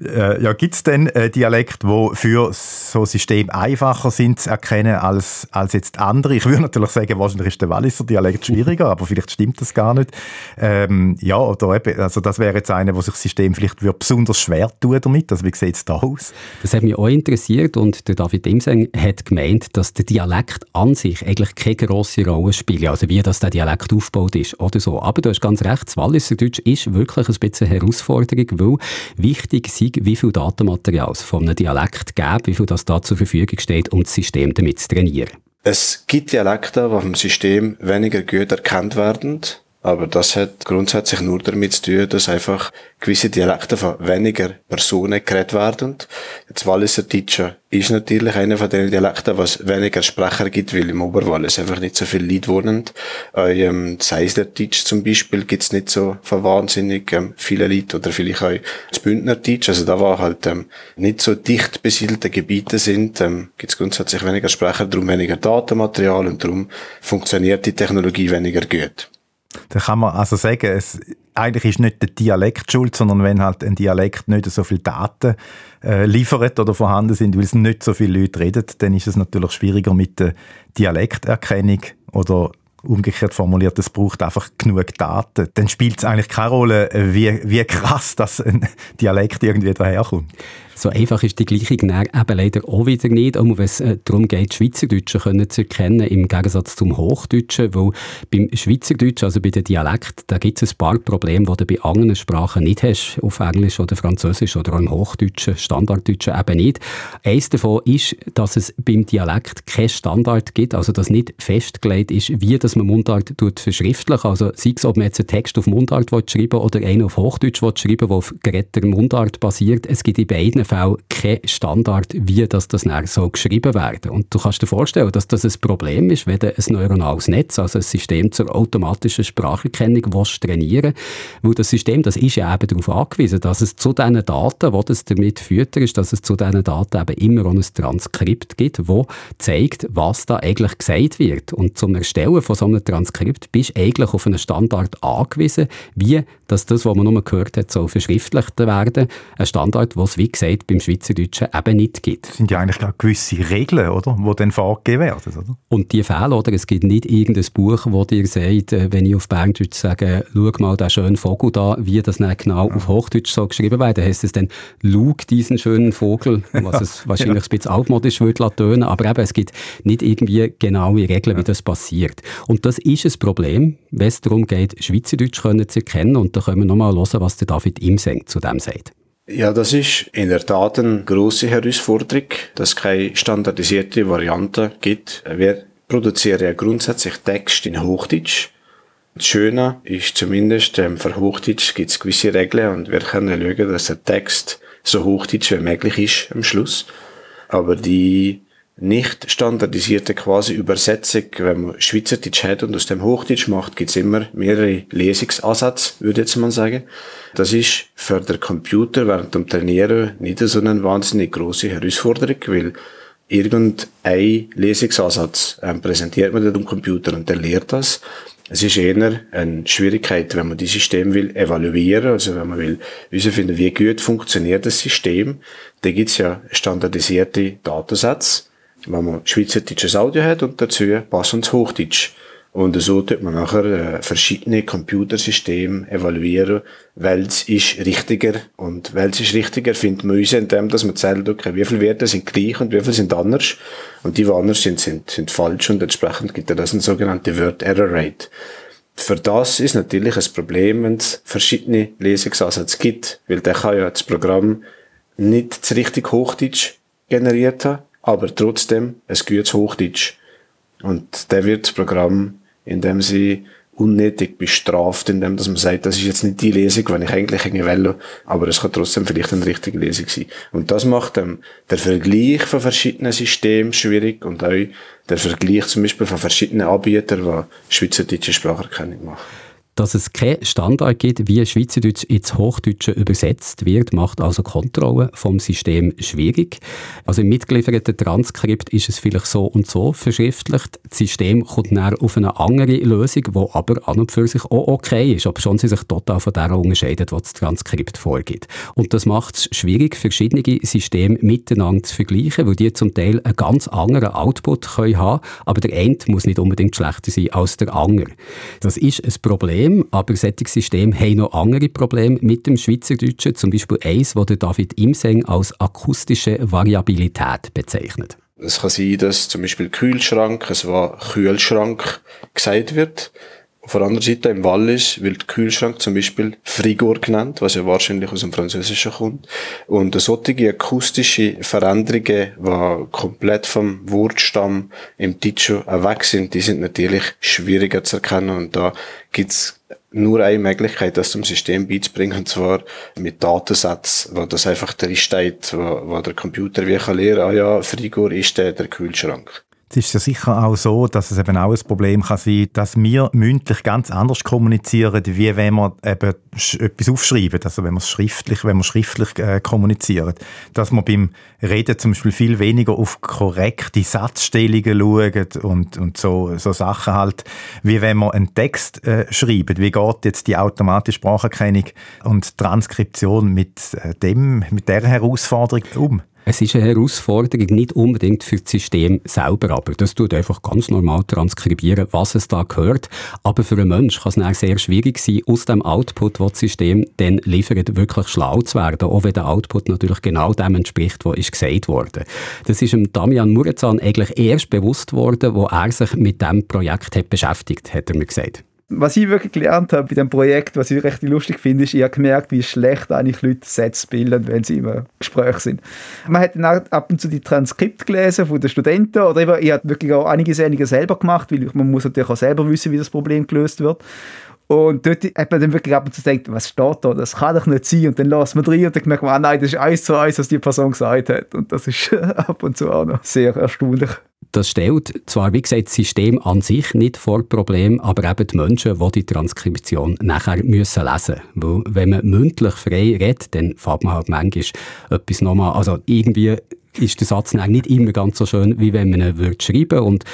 Äh, ja, Gibt es denn äh, Dialekte, die für so System einfacher sind zu erkennen als, als jetzt andere? Ich würde natürlich sagen, wahrscheinlich ist der Walliser Dialekt schwieriger, aber vielleicht stimmt das gar nicht. Ähm, ja, oder eben, also das wäre jetzt einer, wo sich das System vielleicht besonders schwer tut damit. Also wie sieht es da aus? Das hat mich auch interessiert und der David Dimseng hat gemeint, dass der Dialekt an sich eigentlich keine grosse Rolle spielt, also wie das der Dialekt aufgebaut ist oder so. Aber du hast ganz recht, das Walliserdeutsch ist wirklich ein bisschen eine Herausforderung, weil wichtig ist, wie viel Datenmaterial es von einem Dialekt gibt, wie viel das da zur Verfügung steht, um das System damit zu trainieren. Es gibt Dialekte, die vom System weniger gut erkannt werden aber das hat grundsätzlich nur damit zu tun, dass einfach gewisse Dialekte von weniger Personen geredet werden. Jetzt Walliser Deutscher ist natürlich einer von den Dialekten, was weniger Sprecher gibt, weil im Oberwallis einfach nicht so viele Leute wohnen. Ähm, Seisler Deutsch zum Beispiel gibt's nicht so von wahnsinnig ähm, viele Leute oder vielleicht auch das Bündner Deutsch. Also da war halt ähm, nicht so dicht besiedelte Gebiete sind, ähm, gibt's grundsätzlich weniger Sprecher, darum weniger Datenmaterial und darum funktioniert die Technologie weniger gut. Da kann man also sagen, es, eigentlich ist nicht der Dialekt schuld, sondern wenn halt ein Dialekt nicht so viele Daten äh, liefert oder vorhanden sind, weil es nicht so viele Leute reden, dann ist es natürlich schwieriger mit der Dialekterkennung oder umgekehrt formuliert, es braucht einfach genug Daten. Dann spielt es eigentlich keine Rolle, wie, wie krass das ein Dialekt irgendwie daherkommt. So einfach ist die Gleichung eben leider auch wieder nicht, auch wenn es äh, darum geht, Schweizerdeutsche können zu erkennen, im Gegensatz zum Hochdeutschen, weil beim Schweizerdeutschen, also bei den Dialekten, da gibt es ein paar Probleme, die du bei anderen Sprachen nicht hast, auf Englisch oder Französisch oder auch im Hochdeutschen, Standarddeutschen eben nicht. Eines davon ist, dass es beim Dialekt keinen Standard gibt, also dass nicht festgelegt ist, wie das man Mundart tut verschriftlich, also sei es, ob man jetzt einen Text auf Mundart schreiben oder einen auf Hochdeutsch schreiben der auf geretter Mundart basiert, es gibt in beiden Fällen kein Standard, wie das, das so geschrieben werden Und du kannst dir vorstellen, dass das ein Problem ist, wenn du ein neuronales Netz, also ein System zur automatischen Spracherkennung, willst trainieren Weil das System, das ist ja eben darauf angewiesen, dass es zu diesen Daten, die das damit ist, dass es zu diesen Daten eben immer auch ein Transkript gibt, wo zeigt, was da eigentlich gesagt wird. Und zum Erstellen von so einem Transkript bist du eigentlich auf einen Standard angewiesen, wie dass das, was man nur gehört hat, soll verschriftlicht werden. Ein Standard, was wie gesagt, beim Schweizerdeutschen eben nicht gibt. Das sind ja eigentlich gewisse Regeln, oder? Die dann vorgegeben werden, oder? Und die fehlen, oder? Es gibt nicht irgendein Buch, wo dir sagt, äh, wenn ich auf Berndeutsch sage, schau mal den schönen Vogel da, wie das dann genau auf Hochdeutsch so geschrieben wird. Dann heisst es dann, schau diesen schönen Vogel, was es (laughs) wahrscheinlich ja. ein bisschen altmodisch würde tönen, aber eben, es gibt nicht irgendwie genaue Regeln, wie das passiert. Und das ist ein Problem, wenn es darum geht, Schweizerdeutsch können zu erkennen und da können wir nochmal hören, was der David Imseng zu dem sagt. Ja, das ist in der Tat eine grosse Herausforderung, dass es keine standardisierte Variante gibt. Wir produzieren ja grundsätzlich Text in Hochdeutsch. Das Schöne ist zumindest, ähm, für Hochdeutsch gibt es gewisse Regeln und wir können schauen, dass der Text so hochdeutsch wie möglich ist am Schluss. Aber die nicht standardisierte quasi Übersetzung, wenn man Schweizerdeutsch hat und aus dem Hochdeutsch macht, gibt's immer mehrere Lesungsansätze, würde jetzt mal sagen. Das ist für den Computer während dem Trainieren nicht so eine wahnsinnig große Herausforderung, weil irgendein Lesungsansatz ähm, präsentiert man dem Computer und der lehrt das. Es ist eher eine Schwierigkeit, wenn man die System will evaluieren, also wenn man will herausfinden, wie gut funktioniert das System. Da gibt's ja standardisierte Datensätze wenn man schweizerdeutsches Audio hat und dazu passendes Hochdeutsch. Und so tut man nachher äh, verschiedene Computersysteme evaluieren, welches ist richtiger und welches ist richtiger findet man uns indem, dass man zählt, okay, wie viele Werte sind gleich und wie viele sind anders. Und die, die anders sind, sind, sind falsch und entsprechend gibt es das eine sogenannte Word Error Rate. Für das ist natürlich ein Problem, wenn es verschiedene Lesungsansätze gibt, weil der kann ja das Programm nicht das richtig Hochdeutsch generiert haben aber trotzdem ein gutes Hochdeutsch. Und der wird das Programm, indem sie unnötig bestraft, indem dass man sagt, das ist jetzt nicht die Lesung, wenn ich eigentlich irgendwie will, aber es kann trotzdem vielleicht eine richtige Lesung sein. Und das macht ähm, der Vergleich von verschiedenen Systemen schwierig und auch der Vergleich zum Beispiel von verschiedenen Anbietern, die schweizerdeutsche Spracherkennung machen dass es keinen Standard gibt, wie Schweizerdeutsch ins Hochdeutsche übersetzt wird, macht also Kontrolle vom System schwierig. Also im mitgelieferten Transkript ist es vielleicht so und so verschriftlicht. Das System kommt dann auf eine andere Lösung, die aber an und für sich auch okay ist, aber schon sie sich total von der unterscheidet, was das Transkript vorgibt. Und das macht es schwierig, verschiedene Systeme miteinander zu vergleichen, weil die zum Teil einen ganz anderen Output können haben, aber der eine muss nicht unbedingt schlechter sein als der andere. Das ist ein Problem, Problem, aber solche Systeme haben noch andere Probleme mit dem Schweizerdeutschen, zum Beispiel eins, das David Imseng als akustische Variabilität bezeichnet. Es kann sein, dass zum Beispiel Kühlschrank, es war Kühlschrank gesagt wird. Auf der anderen Seite im Wallis wird Kühlschrank zum Beispiel Frigor genannt, was ja wahrscheinlich aus dem Französischen kommt. Und solche akustische Veränderungen, die komplett vom Wortstamm im Deutsch weg sind, die sind natürlich schwieriger zu erkennen. Und da gibt's nur eine Möglichkeit, das zum System beizubringen, und zwar mit Datensätzen, wo das einfach drin steht, wo, wo der Computer wie kann lernen, ah ja, Frigor ist der, der Kühlschrank. Es ist ja sicher auch so, dass es eben auch ein Problem kann sein, dass wir mündlich ganz anders kommunizieren, wie wenn wir eben etwas aufschreiben, also wenn wir schriftlich, wenn wir schriftlich äh, kommunizieren. Dass wir beim Reden zum Beispiel viel weniger auf korrekte Satzstellungen schauen und, und so, so Sachen halt, wie wenn wir einen Text äh, schreiben. Wie geht jetzt die automatische Spracherkennung und Transkription mit äh, dem, mit der Herausforderung um? Es ist eine Herausforderung, nicht unbedingt für das System selber, aber das tut einfach ganz normal transkribieren, was es da gehört. Aber für einen Menschen kann es dann sehr schwierig sein, aus dem Output, den das System dann liefert, wirklich schlau zu werden, auch wenn der Output natürlich genau dem entspricht, was ist gesagt wurde. Das ist dem Damian Murazan eigentlich erst bewusst worden, wo er sich mit diesem Projekt hat beschäftigt, hat er mir gesagt. Was ich wirklich gelernt habe bei dem Projekt, was ich recht lustig finde, ist, ich habe gemerkt, wie schlecht eigentlich Leute Sätze bilden, wenn sie im Gespräch sind. Man hat dann ab und zu die Transkripte gelesen von den Studenten oder eben, ich habe wirklich auch einige Sendungen selber gemacht, weil man muss natürlich auch selber wissen, wie das Problem gelöst wird. Und dort hat man dann wirklich ab und zu denkt, was steht da? Das kann doch nicht sein. Und dann lässt man rein und dann merkt man, ah nein, das ist eins zu eins, was die Person gesagt hat. Und das ist (laughs) ab und zu auch noch sehr erstaunlich. Das stellt zwar, wie gesagt, das System an sich nicht vor Problem, aber eben die Menschen, die die Transkription nachher müssen lesen müssen. Weil wenn man mündlich frei redet, dann fährt man halt manchmal etwas nochmal, also irgendwie ist der Satz nicht immer ganz so schön, wie wenn man ihn würde schreiben Und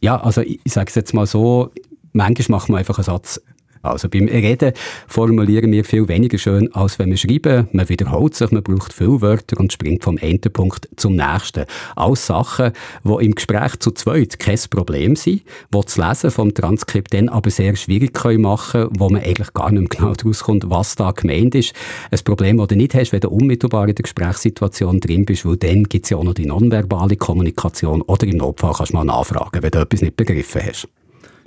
ja, also ich sage es jetzt mal so, manchmal macht man einfach einen Satz also beim Reden formulieren wir viel weniger schön, als wenn wir schreiben. Man wiederholt sich, man braucht viele Wörter und springt vom einen Punkt zum nächsten. Alles Sachen, die im Gespräch zu zweit kein Problem sind, die das Lesen vom Transkript dann aber sehr schwierig können machen wo man eigentlich gar nicht mehr genau rauskommt, was da gemeint ist. Ein Problem, das du nicht hast, wenn du unmittelbar in der Gesprächssituation drin bist, weil dann gibt es ja auch noch die nonverbale Kommunikation oder im Notfall kannst du mal nachfragen, wenn du etwas nicht begriffen hast.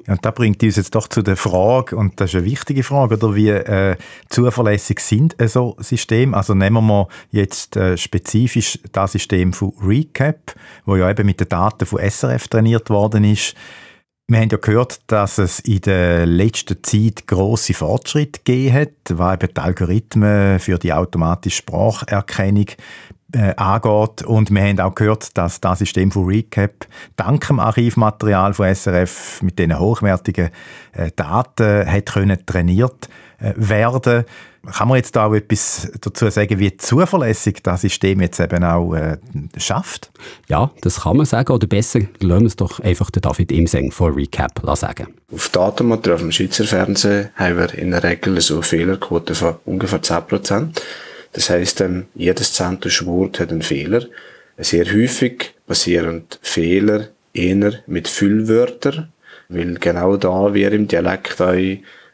Und da bringt uns jetzt doch zu der Frage, und das ist eine wichtige Frage, oder wie äh, zuverlässig sind so Systeme? Also nehmen wir jetzt äh, spezifisch das System von Recap, wo ja eben mit den Daten von SRF trainiert worden ist. Wir haben ja gehört, dass es in der letzten Zeit große Fortschritte gegeben hat, weil eben die Algorithmen für die automatische Spracherkennung äh, angeht. Und wir haben auch gehört, dass das System von Recap dank dem Archivmaterial von SRF mit diesen hochwertigen äh, Daten hat können trainiert äh, werden. Kann man jetzt da auch etwas dazu sagen, wie zuverlässig das System jetzt eben auch äh, schafft? Ja, das kann man sagen. Oder besser, lassen wir es doch einfach den David Imseng von Recap sagen. Auf Datenmaterial vom Schweizer Fernsehen haben wir in der Regel so eine Fehlerquote von ungefähr 10 Prozent. Das heißt, jedes zentische Wort hat einen Fehler. Sehr häufig passieren Fehler eher mit Füllwörtern, weil genau da wir im Dialekt auch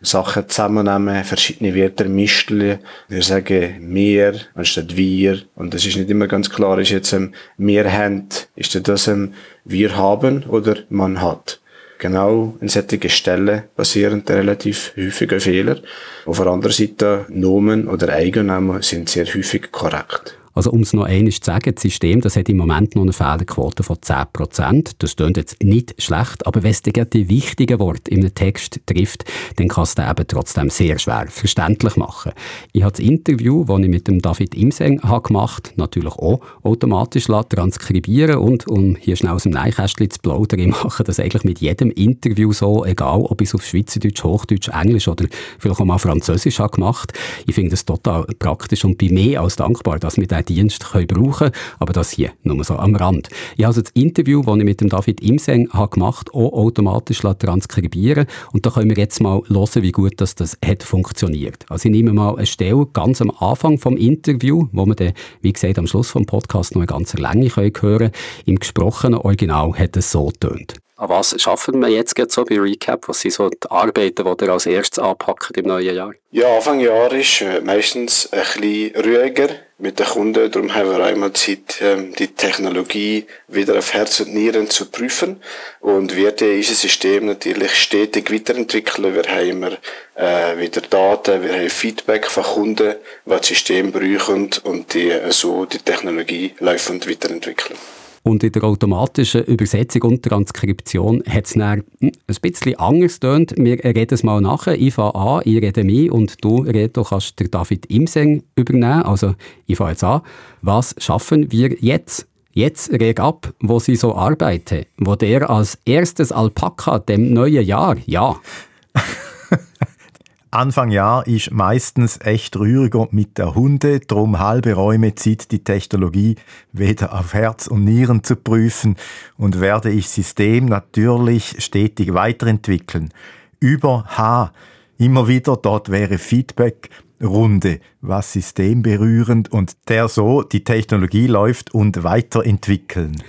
Sachen zusammennehmen, verschiedene Wörter mischen. Wir sagen mehr anstatt wir. Und das ist nicht immer ganz klar, ist jetzt ähm, wir haben, ist das ähm, wir haben oder man hat. Genau an solchen Stellen passieren relativ häufige Fehler. Auf der anderen Seite, Nomen oder Eigennamen sind sehr häufig korrekt. Also um es noch einmal zu sagen, das System das hat im Moment noch eine Fehlerquote von 10%. Das klingt jetzt nicht schlecht, aber wenn es die wichtigen Worte in einem Text trifft, dann kann es eben trotzdem sehr schwer verständlich machen. Ich habe das Interview, das ich mit dem David Imseng habe gemacht natürlich auch automatisch transkribieren und um hier schnell aus dem Neinkästchen zu plaudern, ich mache das eigentlich mit jedem Interview so, egal ob ich es auf Schweizerdeutsch, Hochdeutsch, Englisch oder vielleicht auch mal Französisch habe gemacht. Ich finde das total praktisch und bin mehr als dankbar, dass wir Dienst können brauchen Aber das hier nur so am Rand. Ich habe also das Interview, das ich mit dem David Imseng habe gemacht auch automatisch transkribieren und da können wir jetzt mal hören, wie gut das, das hat funktioniert. Also ich nehme mal eine Stelle ganz am Anfang vom Interview, wo wir dann, wie gesagt, am Schluss vom Podcast noch eine ganze Länge hören können. Im gesprochenen Original hat es so getönt. An was schaffen wir jetzt so bei Recap? Was sind so die Arbeiten, die ihr als erstes anpackt im neuen Jahr? Ja, Anfang Jahr ist äh, meistens ein bisschen ruhiger mit den Kunden. Darum haben wir einmal Zeit, ähm, die Technologie wieder auf Herz und Nieren zu prüfen. Und wird unser System natürlich stetig weiterentwickeln. Wir haben immer äh, wieder Daten, wir haben Feedback von Kunden, was das System brauchen und die, so die Technologie laufend weiterentwickeln. Und in der automatischen Übersetzung und Transkription hat es dann hm, ein bisschen anders getönt. Wir reden es mal nachher. Ich fange an, ich rede mich und du, Reto, kannst David Imseng übernehmen. Also ich fange jetzt an. Was schaffen wir jetzt? Jetzt reg ab, wo sie so arbeiten. Wo der als erstes Alpaka dem neuen Jahr, ja. (laughs) Anfang Jahr ist meistens echt rühriger mit der Hunde, drum halbe Räume zieht die Technologie weder auf Herz und Nieren zu prüfen und werde ich System natürlich stetig weiterentwickeln. Über H. Immer wieder dort wäre Feedback Runde, was systemberührend und der so die Technologie läuft und weiterentwickeln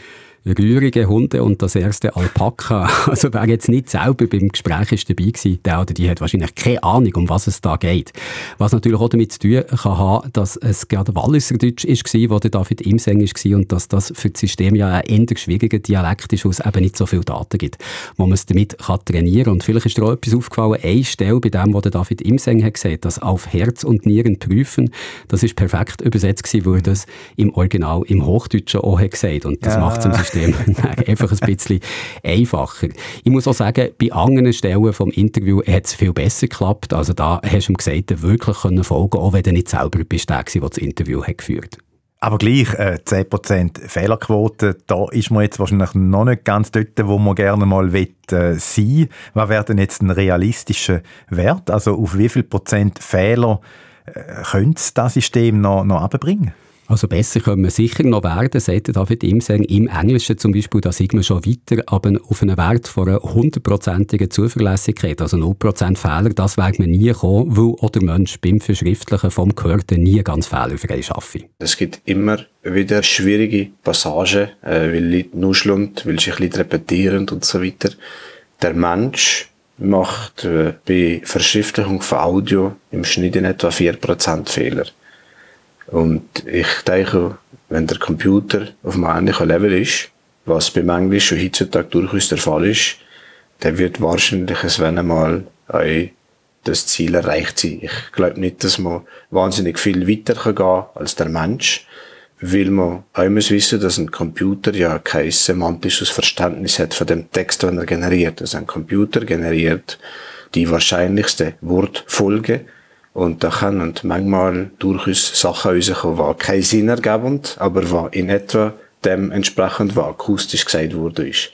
rührige Hunde und das erste Alpaka. (laughs) Also wer jetzt nicht selber beim Gespräch ist dabei gewesen, der oder die hat wahrscheinlich keine Ahnung, um was es da geht. Was natürlich auch damit zu tun kann haben, dass es gerade Walliserdeutsch war, wo der David Imseng war und dass das für das System ja ein eher schwieriger Dialekt ist, wo es eben nicht so viele Daten gibt, wo man es damit kann trainieren kann. Und vielleicht ist dir auch etwas aufgefallen, eine Stelle bei dem, wo der David Imseng hat gesagt, das auf Herz und Nieren prüfen, das ist perfekt übersetzt gewesen, weil das im Original im Hochdeutschen auch hat gesagt und das ja. macht es im System (laughs) (laughs) einfach ein bisschen einfacher. Ich muss auch sagen, bei anderen Stellen vom Interview hat es viel besser geklappt. Also da hast du ihm gesagt, wirklich können folgen, auch wenn du nicht selber bist, der, der das Interview hat geführt hat. Aber gleich, äh, 10% Fehlerquote, da ist man jetzt wahrscheinlich noch nicht ganz dort, wo man gerne mal will, äh, sein Was wäre denn jetzt ein realistischer Wert? Also auf wie viel Prozent Fehler äh, könnte das System noch, noch abbringen? Also besser können wir sicher noch werden, sagt David Imseng. Im Englischen zum Beispiel, da sieht man schon weiter, aber auf einen Wert von einer hundertprozentigen Zuverlässigkeit, also 0% Fehler, das wird man nie kommen, weil auch der Mensch beim Verschriftlichen vom Gehörten nie ganz fehlerfrei arbeiten. Es gibt immer wieder schwierige Passagen, äh, weil Leute nuscheln, weil sich Leute repetieren und so weiter. Der Mensch macht äh, bei Verschriftlichung von Audio im Schnitt in etwa 4% Fehler. Und ich denke, wenn der Computer auf einem ähnlichen Level ist, was beim Englisch schon heutzutage durchaus der Fall ist, dann wird wahrscheinlich es wenn einmal das Ziel erreicht sein. Ich glaube nicht, dass man wahnsinnig viel weiter gehen kann als der Mensch, weil man auch muss wissen, dass ein Computer ja kein semantisches Verständnis hat von dem Text, den er generiert. Also ein Computer generiert die wahrscheinlichste Wortfolge und da können manchmal durchaus Sachen rauskommen, die keinen Sinn ergeben, aber die in etwa dem entsprechend, was akustisch gesagt wurde, ist.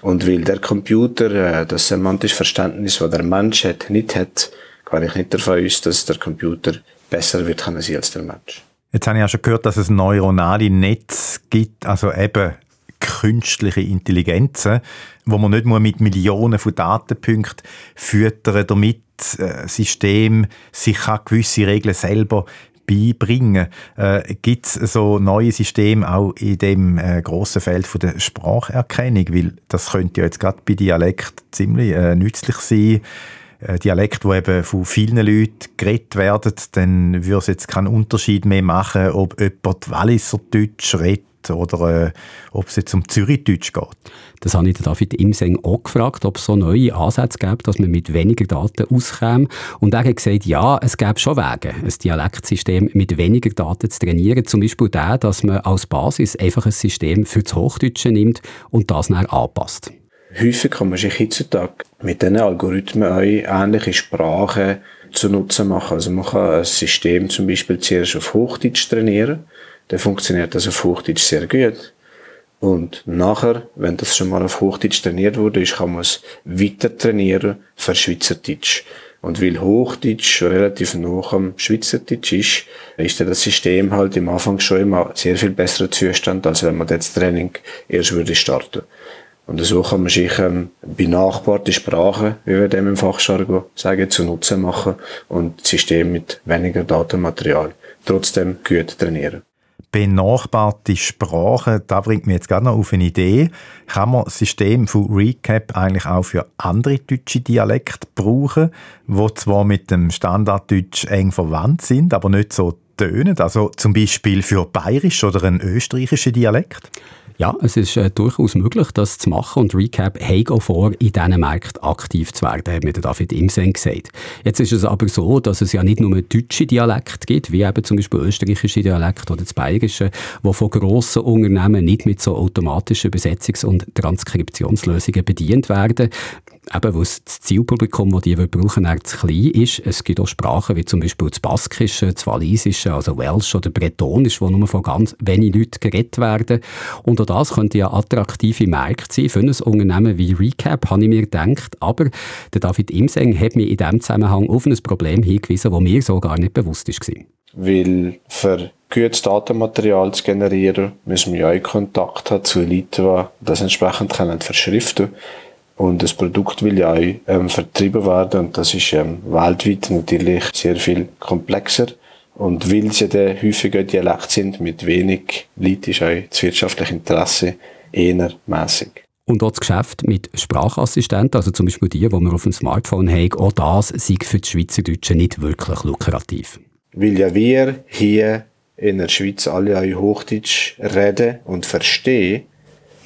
Und weil der Computer äh, das semantische Verständnis, das der Mensch hat, nicht hat, kann ich nicht davon aus, dass der Computer besser wird können sein als der Mensch. Jetzt habe ich ja schon gehört, dass es neuronale Netze gibt, also eben künstliche Intelligenzen, wo man nicht nur mit Millionen von Datenpunkten füttern, damit System sich gewisse Regeln selber beibringen. Äh, Gibt es so neue Systeme auch in dem äh, grossen Feld von der Spracherkennung? Weil das könnte ja jetzt gerade bei Dialekt ziemlich äh, nützlich sein. Äh, Dialekt, wo eben von vielen Leuten geredet werden, dann würde es jetzt keinen Unterschied mehr machen, ob jemand Walliser Deutsch redet oder äh, ob es jetzt um Zürichdeutsch geht. Das habe ich David Imseng auch gefragt, ob es so neue Ansätze gibt, dass man mit weniger Daten auskäme. Und er hat gesagt, ja, es gäbe schon Wege, ein Dialektsystem mit weniger Daten zu trainieren. Zum Beispiel der, dass man als Basis einfach ein System für das Hochdeutsche nimmt und das dann anpasst. Häufig kann man sich heutzutage mit diesen Algorithmen auch ähnliche Sprachen zu Nutzen machen. Also man kann ein System zum Beispiel zuerst auf Hochdeutsch trainieren dann funktioniert das auf Hochdeutsch sehr gut. Und nachher, wenn das schon mal auf Hochdeutsch trainiert wurde, ist, kann man es weiter trainieren für Schweizerdeutsch. Und weil Hochdeutsch relativ nah am Schweizerdeutsch ist, ist das System halt im Anfang schon immer sehr viel besserer Zustand, als wenn man das Training erst würde starten. Und so kann man sich ähm, benachbarte Sprachen, wie wir dem im Fachjargon sagen, zu Nutzen machen und das System mit weniger Datenmaterial trotzdem gut trainieren benachbarte Sprachen, da bringt mich jetzt gerade noch auf eine Idee. Kann man das System von Recap eigentlich auch für andere deutsche Dialekte brauchen, wo zwar mit dem Standarddeutsch eng verwandt sind, aber nicht so tönen? Also zum Beispiel für bayerisch oder einen österreichischen Dialekt? Ja, es ist äh, durchaus möglich, das zu machen und Recap hat auch vor, in diesen Märkten aktiv zu werden, hat mir David Imsen gesagt. Jetzt ist es aber so, dass es ja nicht nur deutsche Dialekte gibt, wie eben zum Beispiel österreichische Dialekte oder das bayerische, die von grossen Unternehmen nicht mit so automatischen Übersetzungs- und Transkriptionslösungen bedient werden eben, weil das Zielpublikum, das die brauchen, eher zu klein ist. Es gibt auch Sprachen wie zum Beispiel das Baskische, das Walisische, also Welsh oder Bretonisch, wo nur von ganz wenigen Leuten geredet werden. Und auch das könnte ja attraktive Märkte sein für ein Unternehmen wie Recap, habe ich mir gedacht. Aber der David Imseng hat mir in diesem Zusammenhang auf ein Problem hingewiesen, das mir so gar nicht bewusst war. Weil für gutes Datenmaterial zu generieren, müssen wir ja in Kontakt haben zu Leuten, die das entsprechend verschriften können. Und das Produkt will ja auch ähm, vertrieben werden und das ist ähm, weltweit natürlich sehr viel komplexer. Und weil sie dann häufiger Dialekt sind mit wenig Leuten, ist auch das wirtschaftliche Interesse eher mässig. Und auch das Geschäft mit Sprachassistenten, also zum Beispiel die, die wir auf dem Smartphone haben, auch das sei für die Schweizerdeutsche nicht wirklich lukrativ. Weil ja wir hier in der Schweiz alle auch Hochdeutsch reden und verstehen,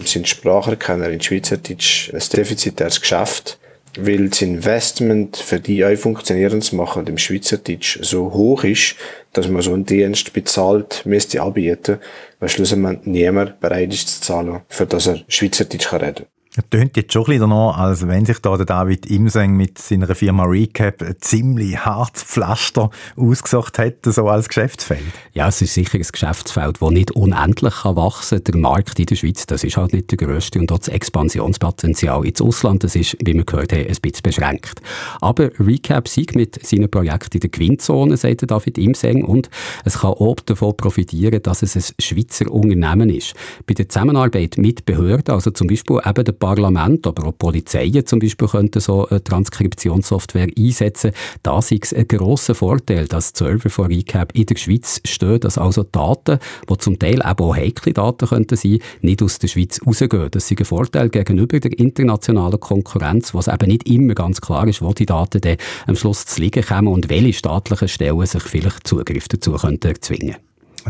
sind Spracherkenner in Schweizerdeutsch ein defizitäres Geschäft. weil das Investment für die auch funktionieren zu machen im Schweizerdeutsch so hoch ist, dass man so einen Dienst bezahlt müsste anbieten, weil schlussendlich niemand bereit ist zu zahlen, für das er Schweizerdeutsch kann reden es tönt jetzt schon ein danach, als wenn sich da der David Imseng mit seiner Firma Recap ein ziemlich hartes Pflaster ausgesucht hätte, so als Geschäftsfeld. Ja, es ist sicher ein Geschäftsfeld, das nicht unendlich kann wachsen kann. Der Markt in der Schweiz, das ist halt nicht der grösste und auch das Expansionspotenzial ins Ausland, das ist, wie wir gehört haben, ein bisschen beschränkt. Aber Recap siegt mit seinen Projekten in der Gewinnzone, sagt David Imseng, und es kann auch davon profitieren, dass es ein Schweizer Unternehmen ist. Bei der Zusammenarbeit mit Behörden, also zum Beispiel eben der Parlament, aber auch Polizeien zum Beispiel könnten so eine Transkriptionssoftware einsetzen. Da ist ein grosser Vorteil, dass die Server von Recap in der Schweiz stehen, dass also Daten, die zum Teil eben auch heikle Daten könnten sein, nicht aus der Schweiz rausgehen. Das ist ein Vorteil gegenüber der internationalen Konkurrenz, wo es eben nicht immer ganz klar ist, wo die Daten dann am Schluss zu liegen kommen und welche staatlichen Stellen sich vielleicht Zugriff dazu könnten erzwingen.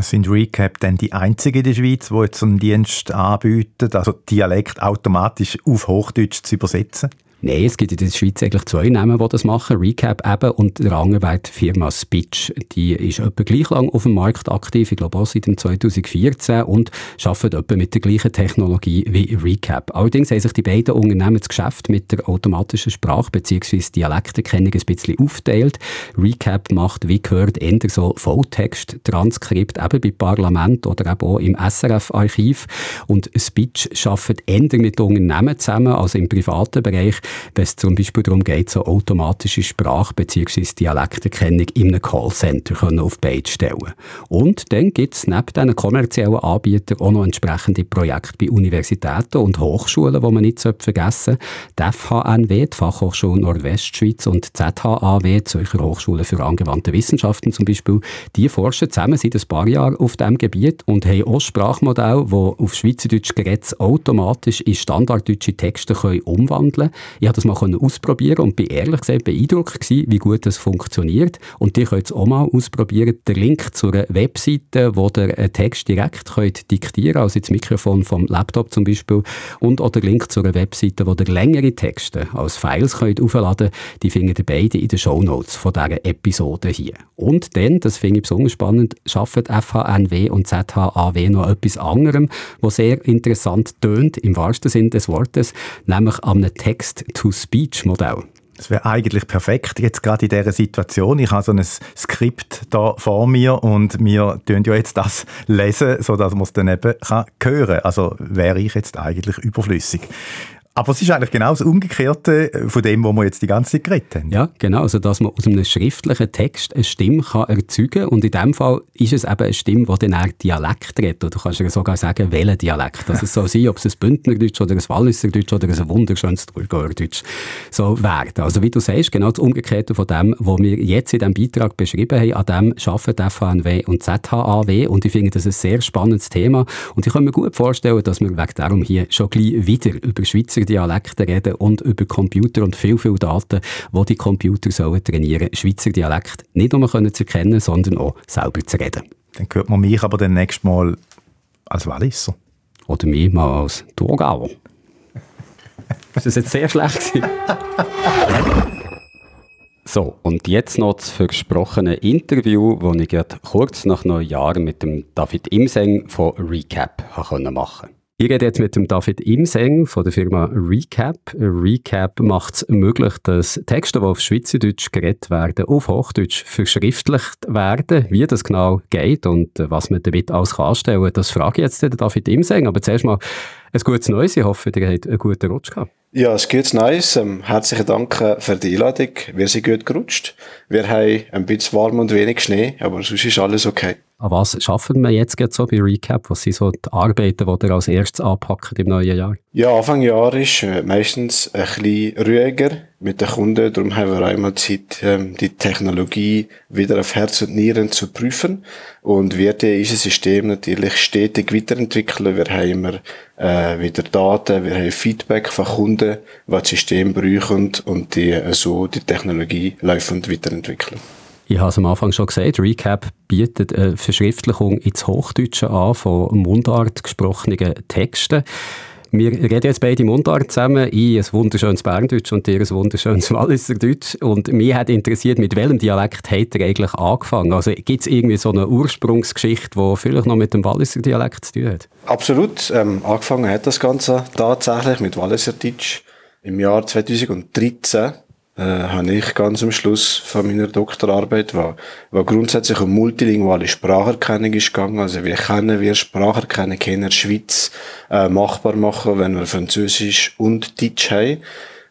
Sind Recap denn die einzige in der Schweiz, die jetzt einen Dienst anbietet, also Dialekt automatisch auf Hochdeutsch zu übersetzen? Nein, es gibt in der Schweiz eigentlich zwei Namen, die das machen. Recap eben und der andere wäre die Firma Spitch. Die ist etwa gleich lang auf dem Markt aktiv, ich glaube auch seit 2014 und arbeitet etwa mit der gleichen Technologie wie Recap. Allerdings haben sich die beiden Unternehmen das Geschäft mit der automatischen Sprache bzw. Dialekterkennung ein bisschen aufteilt. Recap macht, wie gehört, eher so Volltext, Transkript, eben bei Parlament oder eben auch im SRF-Archiv. Und Spitch arbeitet eher mit Unternehmen zusammen, also im privaten Bereich, wenn es zum Beispiel darum geht, so automatische Sprach- bzw. Dialekterkennung in einem Callcenter auf die Beine stellen Und dann gibt es neben diesen kommerziellen Anbietern auch noch entsprechende Projekte bei Universitäten und Hochschulen, die man nicht vergessen sollte. Die FHNW, die Fachhochschule Nordwestschweiz und die ZHAW, die Zürcher Hochschule für angewandte Wissenschaften zum Beispiel, die forschen zusammen seit ein paar Jahren auf diesem Gebiet und haben auch Sprachmodelle, die auf Schweizerdeutsch Geräte automatisch in standarddeutsche Texte können umwandeln. Ich habe das mal ausprobieren und bin ehrlich gesagt beeindruckt gewesen, wie gut das funktioniert. Und ihr könnt es auch mal ausprobieren. Der Link zu einer Webseite, wo ihr einen Text direkt könnt diktieren also das Mikrofon vom Laptop zum Beispiel, und auch der Link zu einer Webseite, wo ihr längere Texte als Files könnt aufladen könnt, die findet ihr beide in den Shownotes von dieser Episode hier. Und dann, das finde ich besonders spannend, schaffen FHNW und ZHAW noch etwas anderem, was sehr interessant tönt, im wahrsten Sinne des Wortes, nämlich an einem Text Text-to-Speech-Modell. Das wäre eigentlich perfekt, jetzt gerade in dieser Situation. Ich habe so ein Skript da vor mir und wir tun ja jetzt das lesen, sodass man es dann eben hören kann. Also wäre ich jetzt eigentlich überflüssig. Aber es ist eigentlich genau das Umgekehrte äh, von dem, was wir jetzt die ganze Zeit geredet haben. Ja, genau. Also, dass man aus einem schriftlichen Text eine Stimme kann erzeugen kann. Und in dem Fall ist es eben eine Stimme, die dann auch Dialekt redet. Oder du kannst ja sogar sagen, welchen Dialekt. Also, es soll sein, ob es ein Bündnerdeutsch oder ein Walliserdeutsch oder ein wunderschönes Thurgauerdeutsch so werden. Also, wie du sagst, genau das Umgekehrte von dem, was wir jetzt in diesem Beitrag beschrieben haben, an dem arbeiten FHNW und ZHAW. Und ich finde das ein sehr spannendes Thema. Und ich kann mir gut vorstellen, dass wir wegen darum hier schon gleich wieder über Schweizer Dialekte reden und über Computer und viel, viel Daten, die die Computer sollen trainieren Schweizer Dialekt nicht nur können zu erkennen, sondern auch selber zu reden. Dann hört man mich aber dann nächstes Mal als Walliser. Oder mich mal als Thurgauer. (laughs) ist das jetzt sehr schlecht So, und jetzt noch das versprochene Interview, das ich gerade kurz nach Neujahr mit dem David Imseng von Recap machen konnte. Ich rede jetzt mit dem David Imseng von der Firma Recap. Recap macht es möglich, dass Texte, die auf Schweizerdeutsch geredet werden, auf Hochdeutsch verschriftlicht werden. Wie das genau geht und was man damit alles anstellen kann, das frage ich jetzt den David Imseng. Aber zuerst mal ein gutes Neues. Ich hoffe, ihr habt einen guten Rutsch gehabt. Ja, es gutes Neues. Ähm, herzlichen Dank äh, für die Einladung. Wir sind gut gerutscht. Wir haben ein bisschen warm und wenig Schnee, aber sonst ist alles okay. An was schaffen wir jetzt so bei Recap? Was sind so die Arbeiten, die ihr als erstes anpackt im neuen Jahr? Ja, Anfang Jahr ist äh, meistens ein bisschen ruhiger mit den Kunden. Darum haben wir einmal Zeit, ähm, die Technologie wieder auf Herz und Nieren zu prüfen. Und wird unser System natürlich stetig weiterentwickeln. Wir haben immer äh, wieder Daten, wir haben Feedback von Kunden, was das System brauchen und die äh, so die Technologie laufend weiterentwickeln. Ich habe es am Anfang schon gesagt, Recap bietet eine Verschriftlichung ins Hochdeutsche an von Mundart gesprochenen Texten. Wir reden jetzt beide Mundart zusammen, ich ein wunderschönes Berndeutsch und dir ein wunderschönes (laughs) Walliserdeutsch. Und mich hat interessiert, mit welchem Dialekt hat er eigentlich angefangen? Also gibt es irgendwie so eine Ursprungsgeschichte, die vielleicht noch mit dem Walliser Dialekt zu tun hat? Absolut. Ähm, angefangen hat das Ganze tatsächlich mit Walliserdeutsch im Jahr 2013 äh, habe ich ganz am Schluss von meiner Doktorarbeit, wo, wo grundsätzlich um multilinguale Spracherkennung ist gegangen. Also wie können wir Spracherkennung in der Schweiz äh, machbar machen, wenn wir Französisch und Deutsch haben.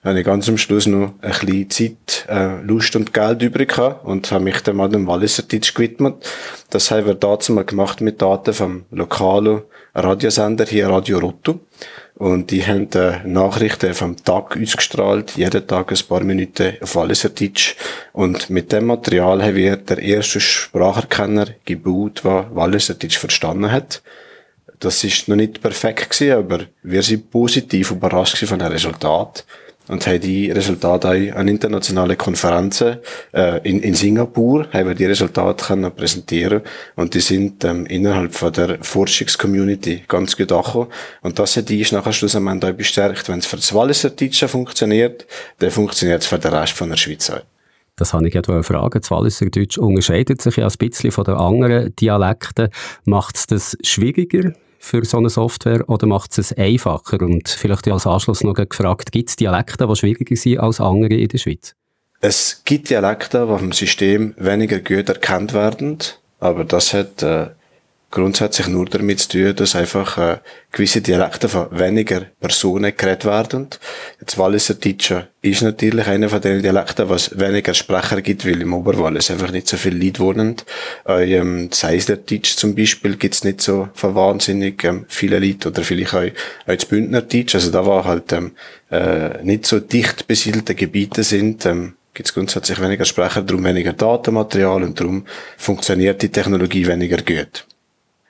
Habe ich ganz am Schluss noch ein bisschen Zeit, äh, Lust und Geld übrig gehabt und habe mich dann mal dem Walliser Deutsch gewidmet. Das haben wir dazu mal gemacht mit Daten vom lokalen Radiosender hier Radio Rotto. Und die haben äh, Nachrichten vom Tag ausgestrahlt, jeden Tag ein paar Minuten auf Walliserdeutsch. Und mit dem Material haben wir der erste Spracherkenner gebaut, der Walliserdeutsch verstanden hat. Das ist noch nicht perfekt gewesen, aber wir sind positiv überrascht von dem Resultat und haben die Resultate auch an internationalen Konferenzen äh, in, in Singapur haben wir die Resultate können präsentieren und die sind ähm, innerhalb von der Forschungscommunity ganz gut angekommen und das hat die ist nachher schlussendlich auch bestärkt, wenn es für das Walliser Deutsche funktioniert, dann funktioniert es für den Rest von der Schweiz auch. Das habe ich gerade fragen. Das Walliser Deutsch unterscheidet sich ja ein bisschen von den anderen Dialekten. Macht es das schwieriger für so eine Software oder macht es einfacher? Und vielleicht als Anschluss noch gefragt, gibt es Dialekte, die schwieriger sind als andere in der Schweiz? Es gibt Dialekte, die vom System weniger gut erkannt werden, aber das hat äh, grundsätzlich nur damit zu tun, dass einfach äh, gewisse Dialekte von weniger Personen geredet werden. Jetzt Walliser Deutsche ist natürlich einer von den Dialekten, was weniger Sprecher gibt, weil im Oberwallis einfach nicht so viele Leute wohnen. Äh, ähm, Seisler Deutsch zum Beispiel gibt's nicht so von wahnsinnig ähm, viele Leute oder vielleicht auch, auch das Bündner Deutsch. Also da war halt ähm, äh, nicht so dicht besiedelte Gebiete sind, ähm, gibt es grundsätzlich weniger Sprecher, darum weniger Datenmaterial und darum funktioniert die Technologie weniger gut.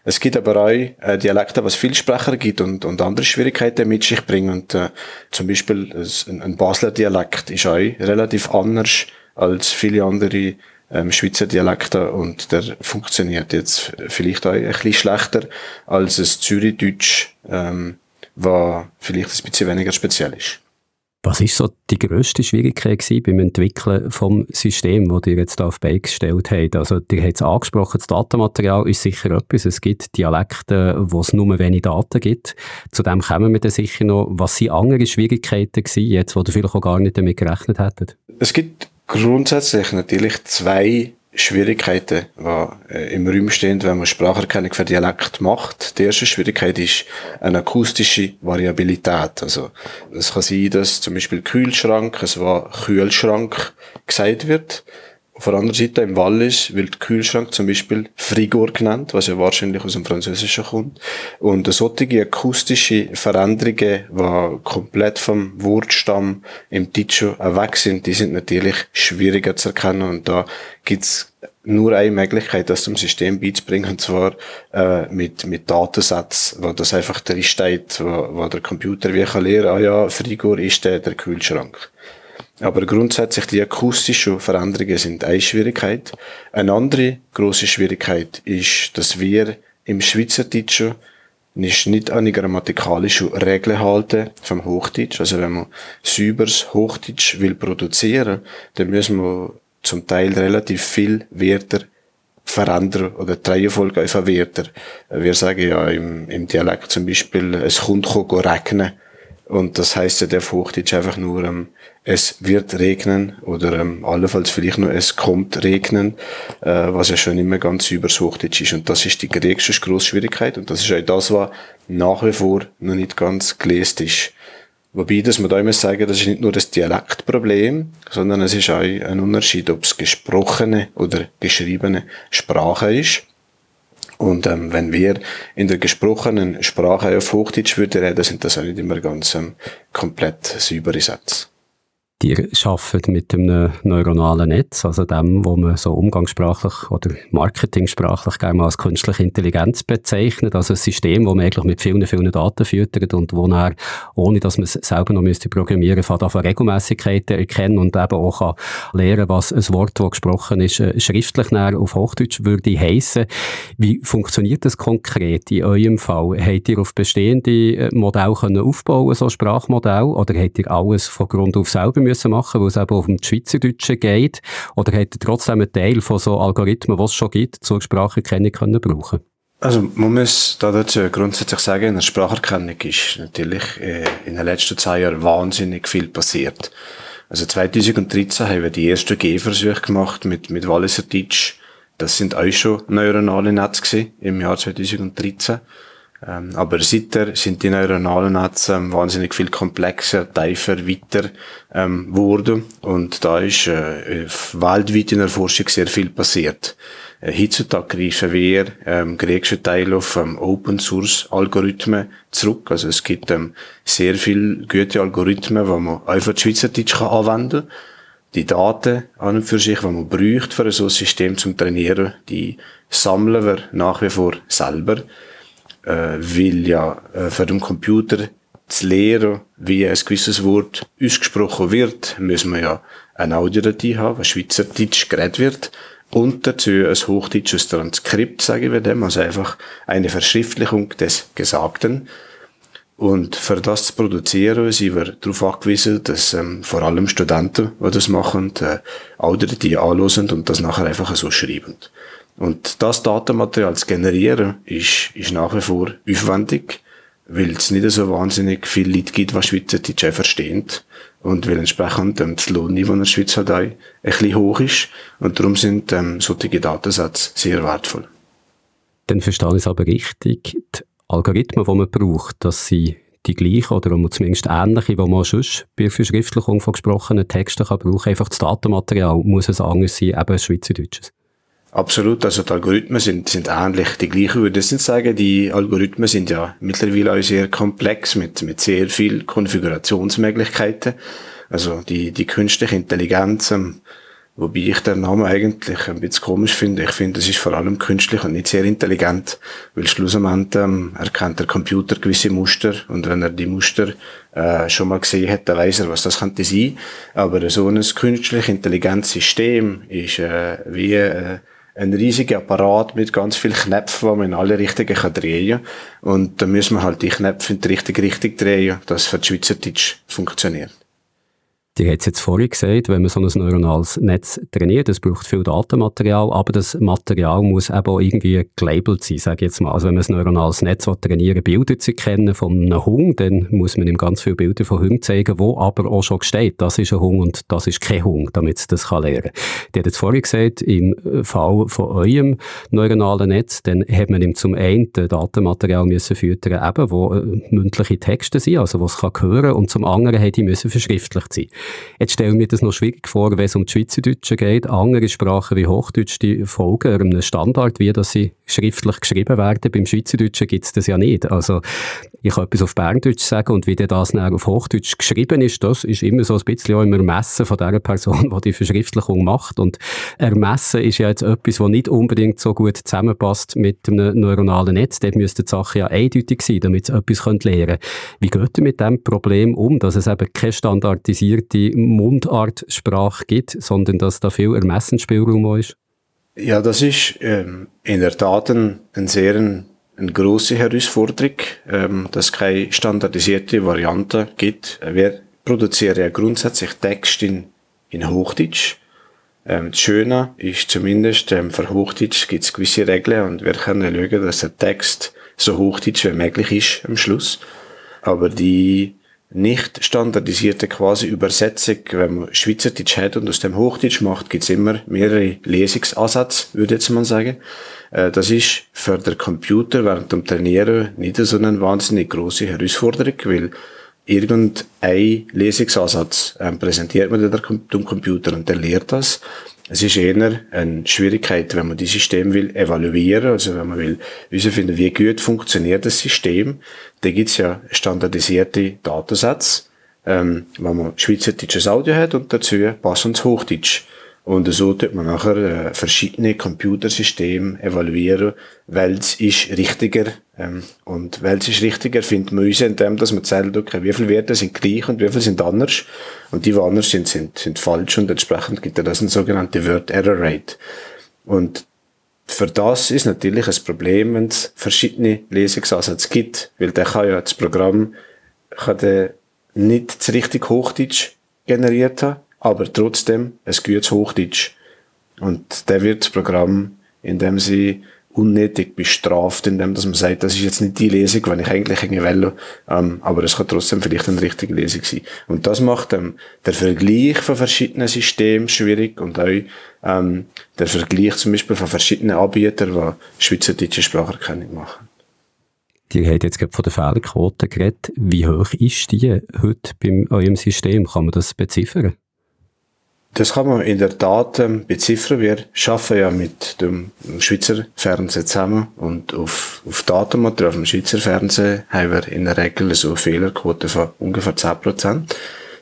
Es gibt aber auch äh, Dialekte, was viel Sprecher gibt und, und andere Schwierigkeiten mit sich bringen. Und, äh, zum Beispiel ein, ein Basler Dialekt ist auch relativ anders als viele andere ähm, Schweizer Dialekte und der funktioniert jetzt vielleicht auch ein bisschen schlechter als das Zürichdeutsch, ähm, was vielleicht ein bisschen weniger speziell ist. Was ist so die grösste Schwierigkeit beim Entwickeln vom System, das ihr jetzt auf Bein gestellt habt? Also, ihr habt es angesprochen, das Datenmaterial ist sicher etwas. Es gibt Dialekte, wo es nur wenig Daten gibt. Zu dem kommen wir dann sicher noch. Was sind andere Schwierigkeiten gewesen, jetzt, wo ihr vielleicht auch gar nicht damit gerechnet hättet? Es gibt grundsätzlich natürlich zwei Schwierigkeiten, die äh, im Raum stehen, wenn man Spracherkennung für Dialekt macht. Die erste Schwierigkeit ist eine akustische Variabilität. Also, es kann sein, dass zum Beispiel Kühlschrank, es war Kühlschrank gesagt wird. Auf der anderen Seite im Wallis wird Kühlschrank zum Beispiel Frigor genannt, was ja wahrscheinlich aus dem Französischen kommt. Und solche akustische Veränderungen, die komplett vom Wortstamm im Deutschen weg sind, die sind natürlich schwieriger zu erkennen. Und da gibt's nur eine Möglichkeit, das zum System beizubringen, und zwar äh, mit, mit Datensätzen, wo das einfach drin steht, wo, wo der Computer wie kann lernen, ah ja, Frigor ist der, der Kühlschrank. Aber grundsätzlich die akustischen Veränderungen sind eine Schwierigkeit. Eine andere große Schwierigkeit ist, dass wir im Schweizerdeutschen nicht, nicht an die grammatikalische Regeln halten vom Hochdeutsch. Also wenn man sauberes Hochdeutsch will produzieren, dann müssen wir zum Teil relativ viel Wörter verändern oder die Reihenfolge einfach Wörter. Wir sagen ja im, im Dialekt zum Beispiel, es kommt regnen. Und das heißt ja der Hochdeutsch einfach nur, ähm, es wird regnen oder ähm, allenfalls vielleicht nur es kommt regnen, äh, was ja schon immer ganz übers Hochdeutsch ist. Und das ist die nächste grosse Schwierigkeit und das ist auch das, was nach wie vor noch nicht ganz gelesen ist. Wobei, dass man da immer sagen, das ist nicht nur das Dialektproblem, sondern es ist auch ein Unterschied, ob es gesprochene oder geschriebene Sprache ist. Und ähm, wenn wir in der gesprochenen Sprache auf Hochdeutsch würden reden, sind das auch nicht immer ganz ähm, komplett saubere Sätze. Die arbeiten mit einem neuronalen Netz, also dem, wo man so umgangssprachlich oder marketingsprachlich gerne mal als künstliche Intelligenz bezeichnet. Also ein System, wo man eigentlich mit vielen, vielen Daten füttert und wo er, ohne dass man es selber noch müsste programmieren müsste, von Regelmäßigkeiten erkennen und eben auch lernen, was ein Wort, das gesprochen ist, äh, schriftlich auf Hochdeutsch würde heissen. Wie funktioniert das konkret in eurem Fall? Habt ihr auf bestehende äh, Modelle können so Sprachmodell, oder habt ihr alles von Grund auf selber müssen machen, weil es eben auf dem Schweizerdeutsche geht, oder habt ihr trotzdem einen Teil von so Algorithmen, die es schon gibt, zur Spracherkennung können brauchen? Also man muss da dazu grundsätzlich sagen, in der Spracherkennung ist natürlich äh, in den letzten zwei Jahren wahnsinnig viel passiert. Also 2013 haben wir die ersten Gehversuche gemacht mit, mit Walliser Deutsch. Das sind auch schon neuronale Netze im Jahr 2013. Ähm, aber seither sind die neuronalen Netze ähm, wahnsinnig viel komplexer, tiefer, weiter ähm, geworden. Und da ist äh, weltweit in der Forschung sehr viel passiert. Äh, heutzutage greifen wir ähm, griechische Teil auf ähm, Open Source Algorithmen zurück. Also es gibt ähm, sehr viele gute Algorithmen, die man einfach Schweizerdeutsch kann anwenden kann. Die Daten an und für sich, die man braucht für so ein System zum Trainieren, die sammeln wir nach wie vor selber. Äh, weil ja äh, für den Computer zu lernen, wie ein gewisses Wort ausgesprochen wird, müssen wir ja eine Audiodatei haben, was Schweizerdeutsch geredet wird und dazu ein hochdeutsches Transkript, sage ich dem, also einfach eine Verschriftlichung des Gesagten. Und für das zu produzieren, sind wir darauf angewiesen, dass ähm, vor allem Studenten, die das machen, äh, Audiodatei anhören und das nachher einfach so schreiben. Und das Datenmaterial zu generieren, ist, ist nach wie vor aufwendig, weil es nicht so wahnsinnig viele Leute gibt, die Schweizerdeutsch verstehen und weil entsprechend ähm, das Lohnniveau in der Schweiz halt auch ein bisschen hoch ist und darum sind ähm, solche Datensätze sehr wertvoll. Dann verstehe ich es aber richtig, die Algorithmen, die man braucht, dass sie die gleichen oder zumindest ähnliche, die man sonst bei der Verschriftlichung von gesprochenen Texten kann brauchen Einfach das Datenmaterial muss es anders sein, eben Schweizerdeutsches. Absolut, also die Algorithmen sind, sind ähnlich. Die gleichen würde ich nicht sagen. Die Algorithmen sind ja mittlerweile auch sehr komplex mit, mit sehr viel Konfigurationsmöglichkeiten. Also die, die künstliche Intelligenz, ähm, wobei ich den Namen eigentlich ein bisschen komisch finde. Ich finde, es ist vor allem künstlich und nicht sehr intelligent, weil schlussendlich ähm, erkennt der Computer gewisse Muster und wenn er die Muster äh, schon mal gesehen hat, dann weiß er, was das könnte sein. Aber so ein künstlich intelligentes System ist äh, wie äh, ein riesiger Apparat mit ganz vielen Knöpfen, die man in alle Richtungen kann drehen kann. Und da müssen wir halt die Knöpfe in die richtige Richtung drehen, dass für die Schweizerdeutsch funktioniert. Die hat es jetzt vorhin gesagt, wenn man so ein neuronales Netz trainiert, das braucht viel Datenmaterial, aber das Material muss eben auch irgendwie gelabelt sein, sage ich jetzt mal. Also wenn man ein neuronales Netz trainieren Bilder zu kennen von einem Hund, dann muss man ihm ganz viele Bilder von Hunden zeigen, wo aber auch schon steht, das ist ein Hund und das ist kein Hund, damit es das kann lernen kann. Die hat jetzt vorhin gesagt, im Fall von eurem neuronalen Netz, dann hat man ihm zum einen Datenmaterial müssen füttern, eben, wo äh, mündliche Texte sind, also was kann hören und zum anderen hat die müssen verschriftlicht sein. Jetzt stelle ich mir das noch schwierig vor, wenn es um die Schweizerdeutsche geht. Andere Sprachen wie Hochdeutsch, die folgen einem Standard, wie dass sie schriftlich geschrieben werden. Beim Schweizerdeutschen gibt es das ja nicht. Also ich kann etwas auf Berndeutsch sagen und wie das dann auf Hochdeutsch geschrieben ist, das ist immer so ein bisschen auch im Ermessen von der Person, die die Verschriftlichung macht. Und Ermessen ist ja jetzt etwas, was nicht unbedingt so gut zusammenpasst mit einem neuronalen Netz. Dort müsste die Sache ja eindeutig sein, damit sie etwas lernen können. Wie geht ihr mit dem Problem um, dass es eben keine standardisierte Mundartsprache gibt, sondern dass da viel Ermessensspielraum ist? Ja, das ist ähm, in der Tat ein, ein sehr ein, eine große Herausforderung, ähm, dass es keine standardisierte Variante gibt. Wir produzieren ja grundsätzlich Text in, in Hochdeutsch. Ähm, das Schöne ist zumindest, ähm, für Hochdeutsch gibt es gewisse Regeln und wir können schauen, dass der Text so Hochdeutsch wie möglich ist am Schluss. Aber die nicht standardisierte quasi Übersetzung, wenn man Schweizerdeutsch hat und aus dem Hochdeutsch macht, gibt's immer mehrere Lesungsansätze, würde jetzt mal sagen. Äh, das ist für den Computer während dem Trainieren nicht so eine wahnsinnig große Herausforderung, weil irgendein Lesungsansatz ähm, präsentiert man dem Computer und der lehrt das. Es ist eher eine Schwierigkeit, wenn man die System will evaluieren, also wenn man will herausfinden, wie gut funktioniert das System. Da gibt's ja standardisierte Datensätze, ähm, wenn man schweizerdeutsches Audio hat und dazu passendes Hochdeutsch. Und so tut man nachher äh, verschiedene Computersysteme evaluieren, welches ist richtiger Ähm, und welches ist richtiger, findet man uns, indem dass man zählt, okay, wie viele Werte sind gleich und wie viele sind anders. Und die, die anders sind, sind, sind falsch und entsprechend gibt es das eine sogenannte Word Error Rate. Und für das ist natürlich ein Problem, wenn es verschiedene Lesungsansätze gibt, weil der kann ja das Programm kann der nicht das richtig Hochdeutsch generiert haben, aber trotzdem ein gutes Hochdeutsch. Und der wird das Programm, indem sie unnötig bestraft, indem dass man sagt, das ist jetzt nicht die Lesung, wenn ich eigentlich irgendwie will, ähm, aber es kann trotzdem vielleicht eine richtige Lesung sein. Und das macht ähm, der Vergleich von verschiedenen Systemen schwierig und auch ähm, der Vergleich zum Beispiel von verschiedenen Anbietern, die schweizerdeutsche Spracherkennung machen. Die haben jetzt gerade von der Fehlerquote geredet. Wie hoch ist die heute bei eurem System? Kann man das beziffern? Das kann man in der Tat ähm, beziffern. Wir arbeiten ja mit dem Schweizer Fernsehen zusammen und auf, auf Datenmaterial vom Schweizer Fernsehen haben wir in der Regel so eine Fehlerquote von ungefähr 10%.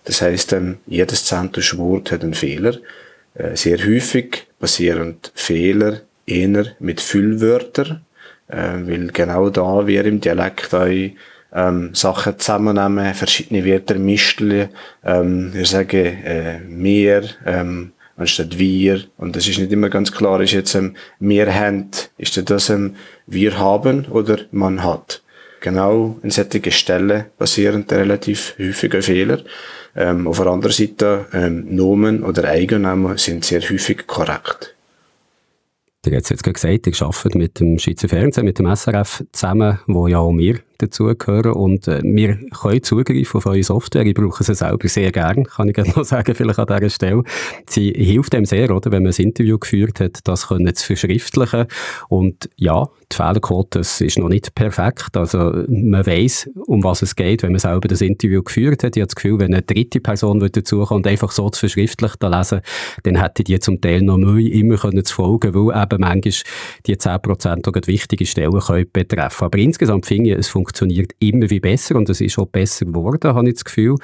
Das heisst, ähm, jedes zentische Wort hat einen Fehler. Äh, sehr häufig passieren Fehler eher mit Füllwörtern, äh, weil genau da wir im Dialekt auch ähm, Sachen zusammennehmen, verschiedene Wörter mischen, ähm, wir sagen äh, mehr ähm, anstatt wir und das ist nicht immer ganz klar, ist jetzt ähm, wir haben, ist das ähm, wir haben oder man hat. Genau an solchen Stellen passieren relativ häufige Fehler. Ähm, auf der anderen Seite ähm, Nomen oder Eigennamen sind sehr häufig korrekt. Ihr habt jetzt gerade gesagt, ihr arbeitet mit dem Schweizer Fernsehen, mit dem SRF zusammen, wo ja auch wir dazugehören und äh, wir können zugreifen auf eure Software. Ich brauche sie selber sehr gern, kann ich (laughs) noch sagen, vielleicht an dieser Stelle. Sie hilft dem sehr, oder, wenn man ein Interview geführt hat, das können zu verschriftlichen und ja, die Fehlerquote ist noch nicht perfekt. Also man weiß, um was es geht, wenn man selber das Interview geführt hat. Ich habe das Gefühl, wenn eine dritte Person dazukommt und einfach so zu verschriftlich lesen, dann hätte die zum Teil noch Mühe, immer können zu folgen, weil eben manchmal die 10% auch wichtige Stellen können betreffen. Aber insgesamt finde ich, es funktioniert immer wie besser und es ist auch besser geworden, habe ich das Gefühl.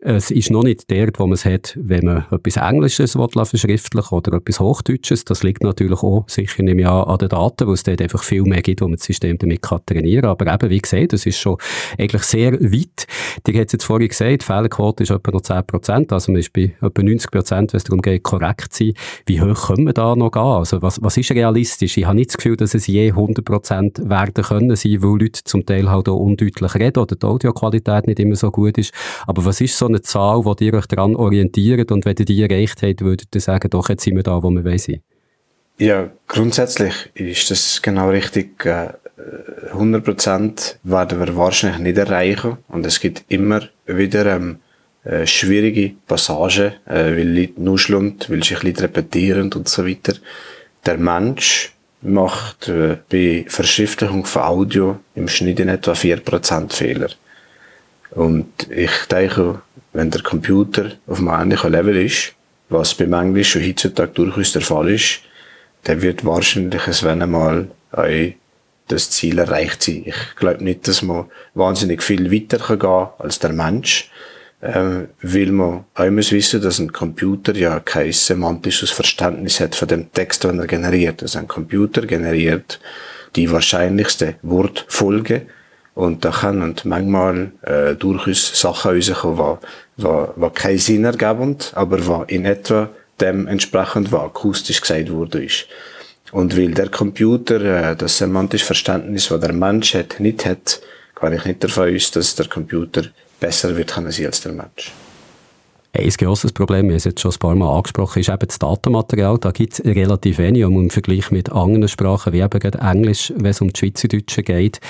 Es ist noch nicht der, wo man es hat, wenn man etwas Englisches verschriftlichen oder etwas Hochdeutsches. Das liegt natürlich auch sicher nicht mehr an den Daten, weil es dort einfach viel mehr gibt, wo man das System damit trainieren kann. Aber eben, wie gesagt, das ist schon eigentlich sehr weit. Die hat jetzt vorhin gesagt, die Fehlerquote ist etwa noch 10%, also man ist bei etwa 90%, wenn es darum geht, korrekt zu sein. Wie hoch können wir da noch gehen? Also was, was ist realistisch? Ich habe nicht das Gefühl, dass es je 100% werden können sein, weil Leute zum Teil halt auch undeutlich reden oder die Audioqualität nicht immer so gut ist. Aber was ist so eine Zahl, die ihr euch daran orientiert und wenn ihr die erreicht habt, würdet ihr sagen, doch, jetzt sind wir da, wo wir sein? Ja, grundsätzlich ist das genau richtig. 100% werden wir wahrscheinlich nicht erreichen. Und es gibt immer wieder ähm, äh, schwierige Passagen, äh, weil Leute nuscheln, weil sich Leute repetieren und so weiter. Der Mensch macht äh, bei Verschriftlichung von Audio im Schnitt in etwa 4% Fehler. Und ich denke, wenn der Computer auf einem ähnlichen Level ist, was beim Englisch schon heutzutage durchaus der Fall ist, der wird wahrscheinlich es wenn einmal das Ziel erreicht sein. Ich glaube nicht, dass man wahnsinnig viel weiter gehen kann als der Mensch, ähm, weil man auch muss wissen, dass ein Computer ja kein semantisches Verständnis hat von dem Text, den er generiert. Also ein Computer generiert die wahrscheinlichste Wortfolge und da können manchmal äh, durchaus Sachen rauskommen, die, die, die keinen Sinn ergeben, aber die in etwa dem entsprechend, was akustisch gesagt wurde, ist. Und weil der Computer äh, das semantische Verständnis, das der Mensch hat, nicht hat, kann ich nicht davon aus, dass der Computer besser wird können sein als der Mensch. Ein grosses Problem, wir haben es jetzt schon ein paar Mal angesprochen, ist eben das Datenmaterial. Da gibt es relativ wenig im Vergleich mit anderen Sprachen, wie eben Englisch, wenn es um die Schweizerdeutsche geht.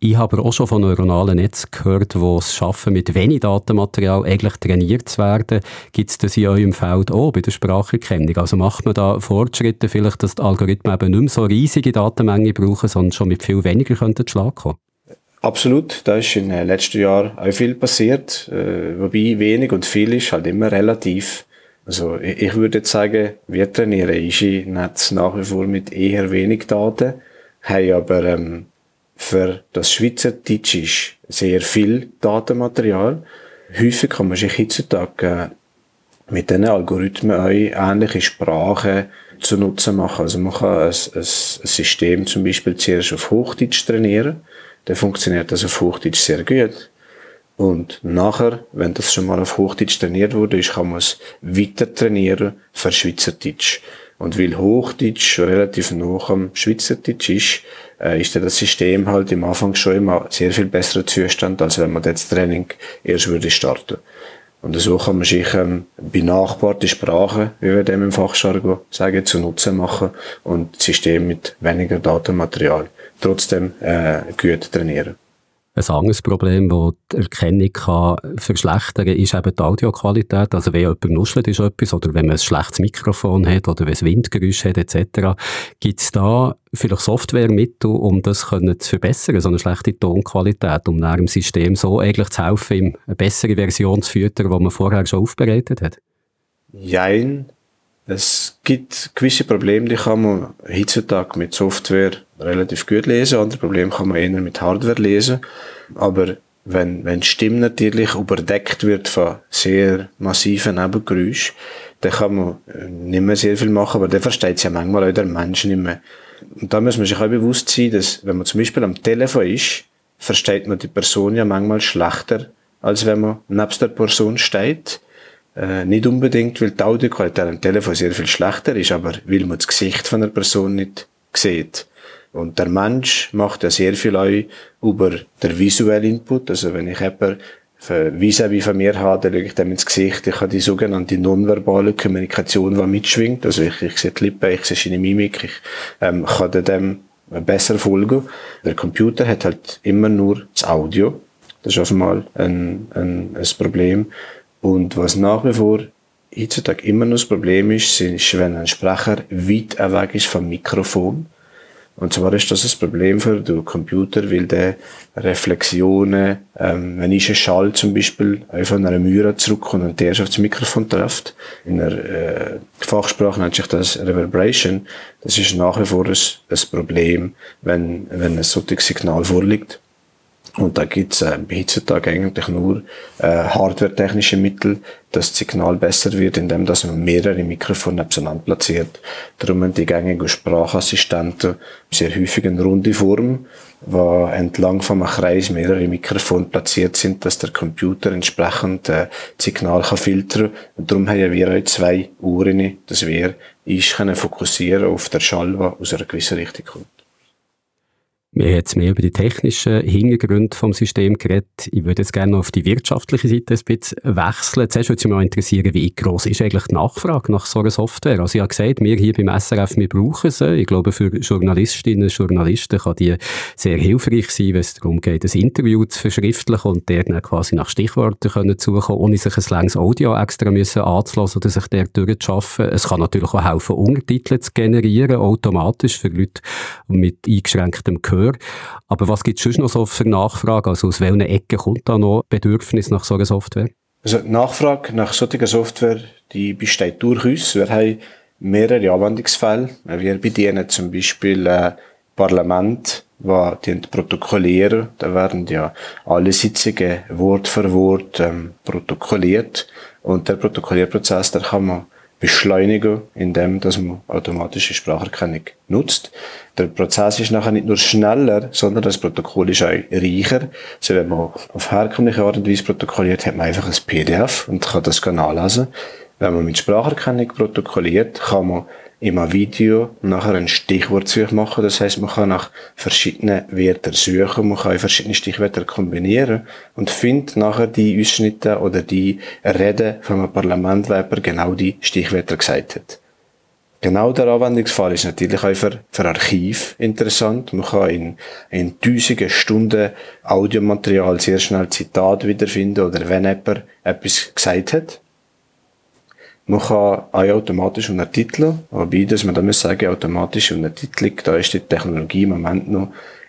Ich habe auch schon von neuronalen Netzen gehört, die es schaffen, mit wenig Datenmaterial eigentlich trainiert zu werden. Gibt es das in eurem Feld auch bei der Spracherkennung? Also macht man da Fortschritte vielleicht, dass die Algorithmen eben nicht mehr so riesige Datenmengen brauchen, sondern schon mit viel weniger könnten Schlag kommen? Absolut, da ist in den letzten Jahren auch viel passiert, äh, wobei wenig und viel ist halt immer relativ. Also ich würde jetzt sagen, wir trainieren Ishi-Netz nach wie vor mit eher wenig Daten, haben aber ähm, für das Schweizerdeutsch ist sehr viel Datenmaterial. Häufig kann man sich heutzutage mit diesen Algorithmen auch ähnliche Sprachen zu nutzen machen. Also man kann ein, ein System zum Beispiel zuerst auf Hochdeutsch trainieren. Dann funktioniert das auf Hochdeutsch sehr gut. Und nachher, wenn das schon mal auf Hochdeutsch trainiert wurde, ist, kann man es weiter trainieren für Schweizerdeutsch. Und weil Hochdeutsch relativ nah am Schweizerdeutsch ist, äh, ist das System halt im Anfang schon immer sehr viel besserer Zustand, als wenn man das Training erst würde starten. Und so kann man sich ähm, benachbarte Sprachen, wie wir dem im Fachjargon sagen, zu Nutzen machen und das System mit weniger Datenmaterial trotzdem äh, gut trainieren. Ein anderes Problem, das die Erkennung kann verschlechtern kann, ist eben die Audioqualität. Also wenn jemand nuschelt ist etwas, oder wenn man ein schlechtes Mikrofon hat, oder wenn es Windgeräusche hat, etc. Gibt es da vielleicht Softwaremittel, um das können zu verbessern, so eine schlechte Tonqualität, um nach dem System so eigentlich zu helfen, ihm eine bessere Version zu füttern, die man vorher schon aufbereitet hat? Jein. Es gibt gewisse Probleme, die kann man heutzutage mit Software relativ gut lesen. Andere Probleme kann man eher mit Hardware lesen. Aber wenn, wenn die Stimme natürlich überdeckt wird von sehr massiven Nebengeräuschen, dann kann man äh, nicht mehr sehr viel machen, aber dann versteht es ja manchmal auch der Mensch nicht mehr. Und da muss man sich auch bewusst sein, dass wenn man zum Beispiel am Telefon ist, versteht man die Person ja manchmal schlechter, als wenn man nebst der Person steht. Äh, nicht unbedingt, weil die Audioqualität am Telefon sehr viel schlechter ist, aber weil man das Gesicht von der Person nicht sieht. Und der Mensch macht ja sehr viel auch über den visuellen Input. Also wenn ich jemanden vis-à-vis von mir habe, dann schaue ich dem ins Gesicht. Ich habe die sogenannte nonverbale Kommunikation, die mitschwingt. Also ich, ich sehe die Lippen, ich sehe seine Mimik, ich ähm, kann dem besser folgen. Der Computer hat halt immer nur das Audio. Das ist auf einmal ein, ein, ein Problem. Und was nach wie vor heutzutage immer noch das Problem ist, ist, wenn ein Sprecher weit weg ist vom Mikrofon. Und zwar ist das ein Problem für den Computer, weil der Reflexionen, ähm, wenn ich einen Schall zum Beispiel von einer Mühre zurückkommt und der auf das Mikrofon trifft, in der äh, Fachsprache nennt sich das Reverberation, das ist nach wie vor ein, ein Problem, wenn, wenn ein solches Signal vorliegt. Und da gibt's äh, heutzutage eigentlich nur äh, hardware-technische Mittel, dass das Signal besser wird, indem dass man mehrere Mikrofone nebeneinander platziert. Darum haben die gängigen Sprachassistenten sehr häufig eine runde Form, wo entlang von einem Kreis mehrere Mikrofone platziert sind, dass der Computer entsprechend äh, das Signal kann filtern Und darum haben wir auch zwei Uhren, dass wir uns fokussieren auf den Schall, der aus einer gewissen Richtung kommt. Wir haben jetzt mehr über die technischen Hintergründe vom System geredet. Ich würde jetzt gerne auf die wirtschaftliche Seite ein bisschen wechseln. Zuerst würde mich mal interessieren, wie groß ist eigentlich die Nachfrage nach so einer Software? Also ich habe gesagt, wir hier beim SRF, wir brauchen sie. Ich glaube, für Journalistinnen und Journalisten kann die sehr hilfreich sein, wenn es darum geht, ein Interview zu verschriftlichen und der dann quasi nach Stichworten können suchen, ohne sich ein langes Audio extra müssen anzulassen oder sich der durchzuschaffen. Es kann natürlich auch helfen, Untertitel zu generieren, automatisch für Leute mit eingeschränktem Gehör Gehör. Aber was gibt es sonst noch so für Nachfragen? Also aus welchen Ecken kommt da noch Bedürfnis nach so einer Software? Also die Nachfrage nach solcher Software, die besteht durchaus. Wir haben mehrere Anwendungsfälle. Wir bedienen zum Beispiel äh, Parlament, wo die protokollieren. Da werden ja alle Sitzungen Wort für Wort ähm, protokolliert. Und der Protokollierprozess, der kann man beschleunigen, indem dass man automatische Spracherkennung nutzt. Der Prozess ist nachher nicht nur schneller, sondern das Protokoll ist auch reicher. Also wenn man auf herkömmliche Art und Weise protokolliert, hat man einfach ein PDF und kann das nachlesen. Wenn man mit Spracherkennung protokolliert, kann man in einem Video nachher ein Stichwortsuche machen. Das heißt, man kann nach verschiedenen Wörtern suchen, man kann verschiedene Stichwörter kombinieren und findet nachher die Ausschnitte oder die Rede von einem Parlament, wo genau die Stichwörter gesagt hat. Genau der Anwendungsfall ist natürlich auch für, für Archiv interessant. Man kann in, in tausenden Stunden Audiomaterial sehr schnell Zitat wiederfinden oder wenn jemand etwas gesagt hat. Man kann auch automatisch untertiteln, wobei, dass man da muss sagen, automatische Untertitelung, da ist die Technologie im Moment noch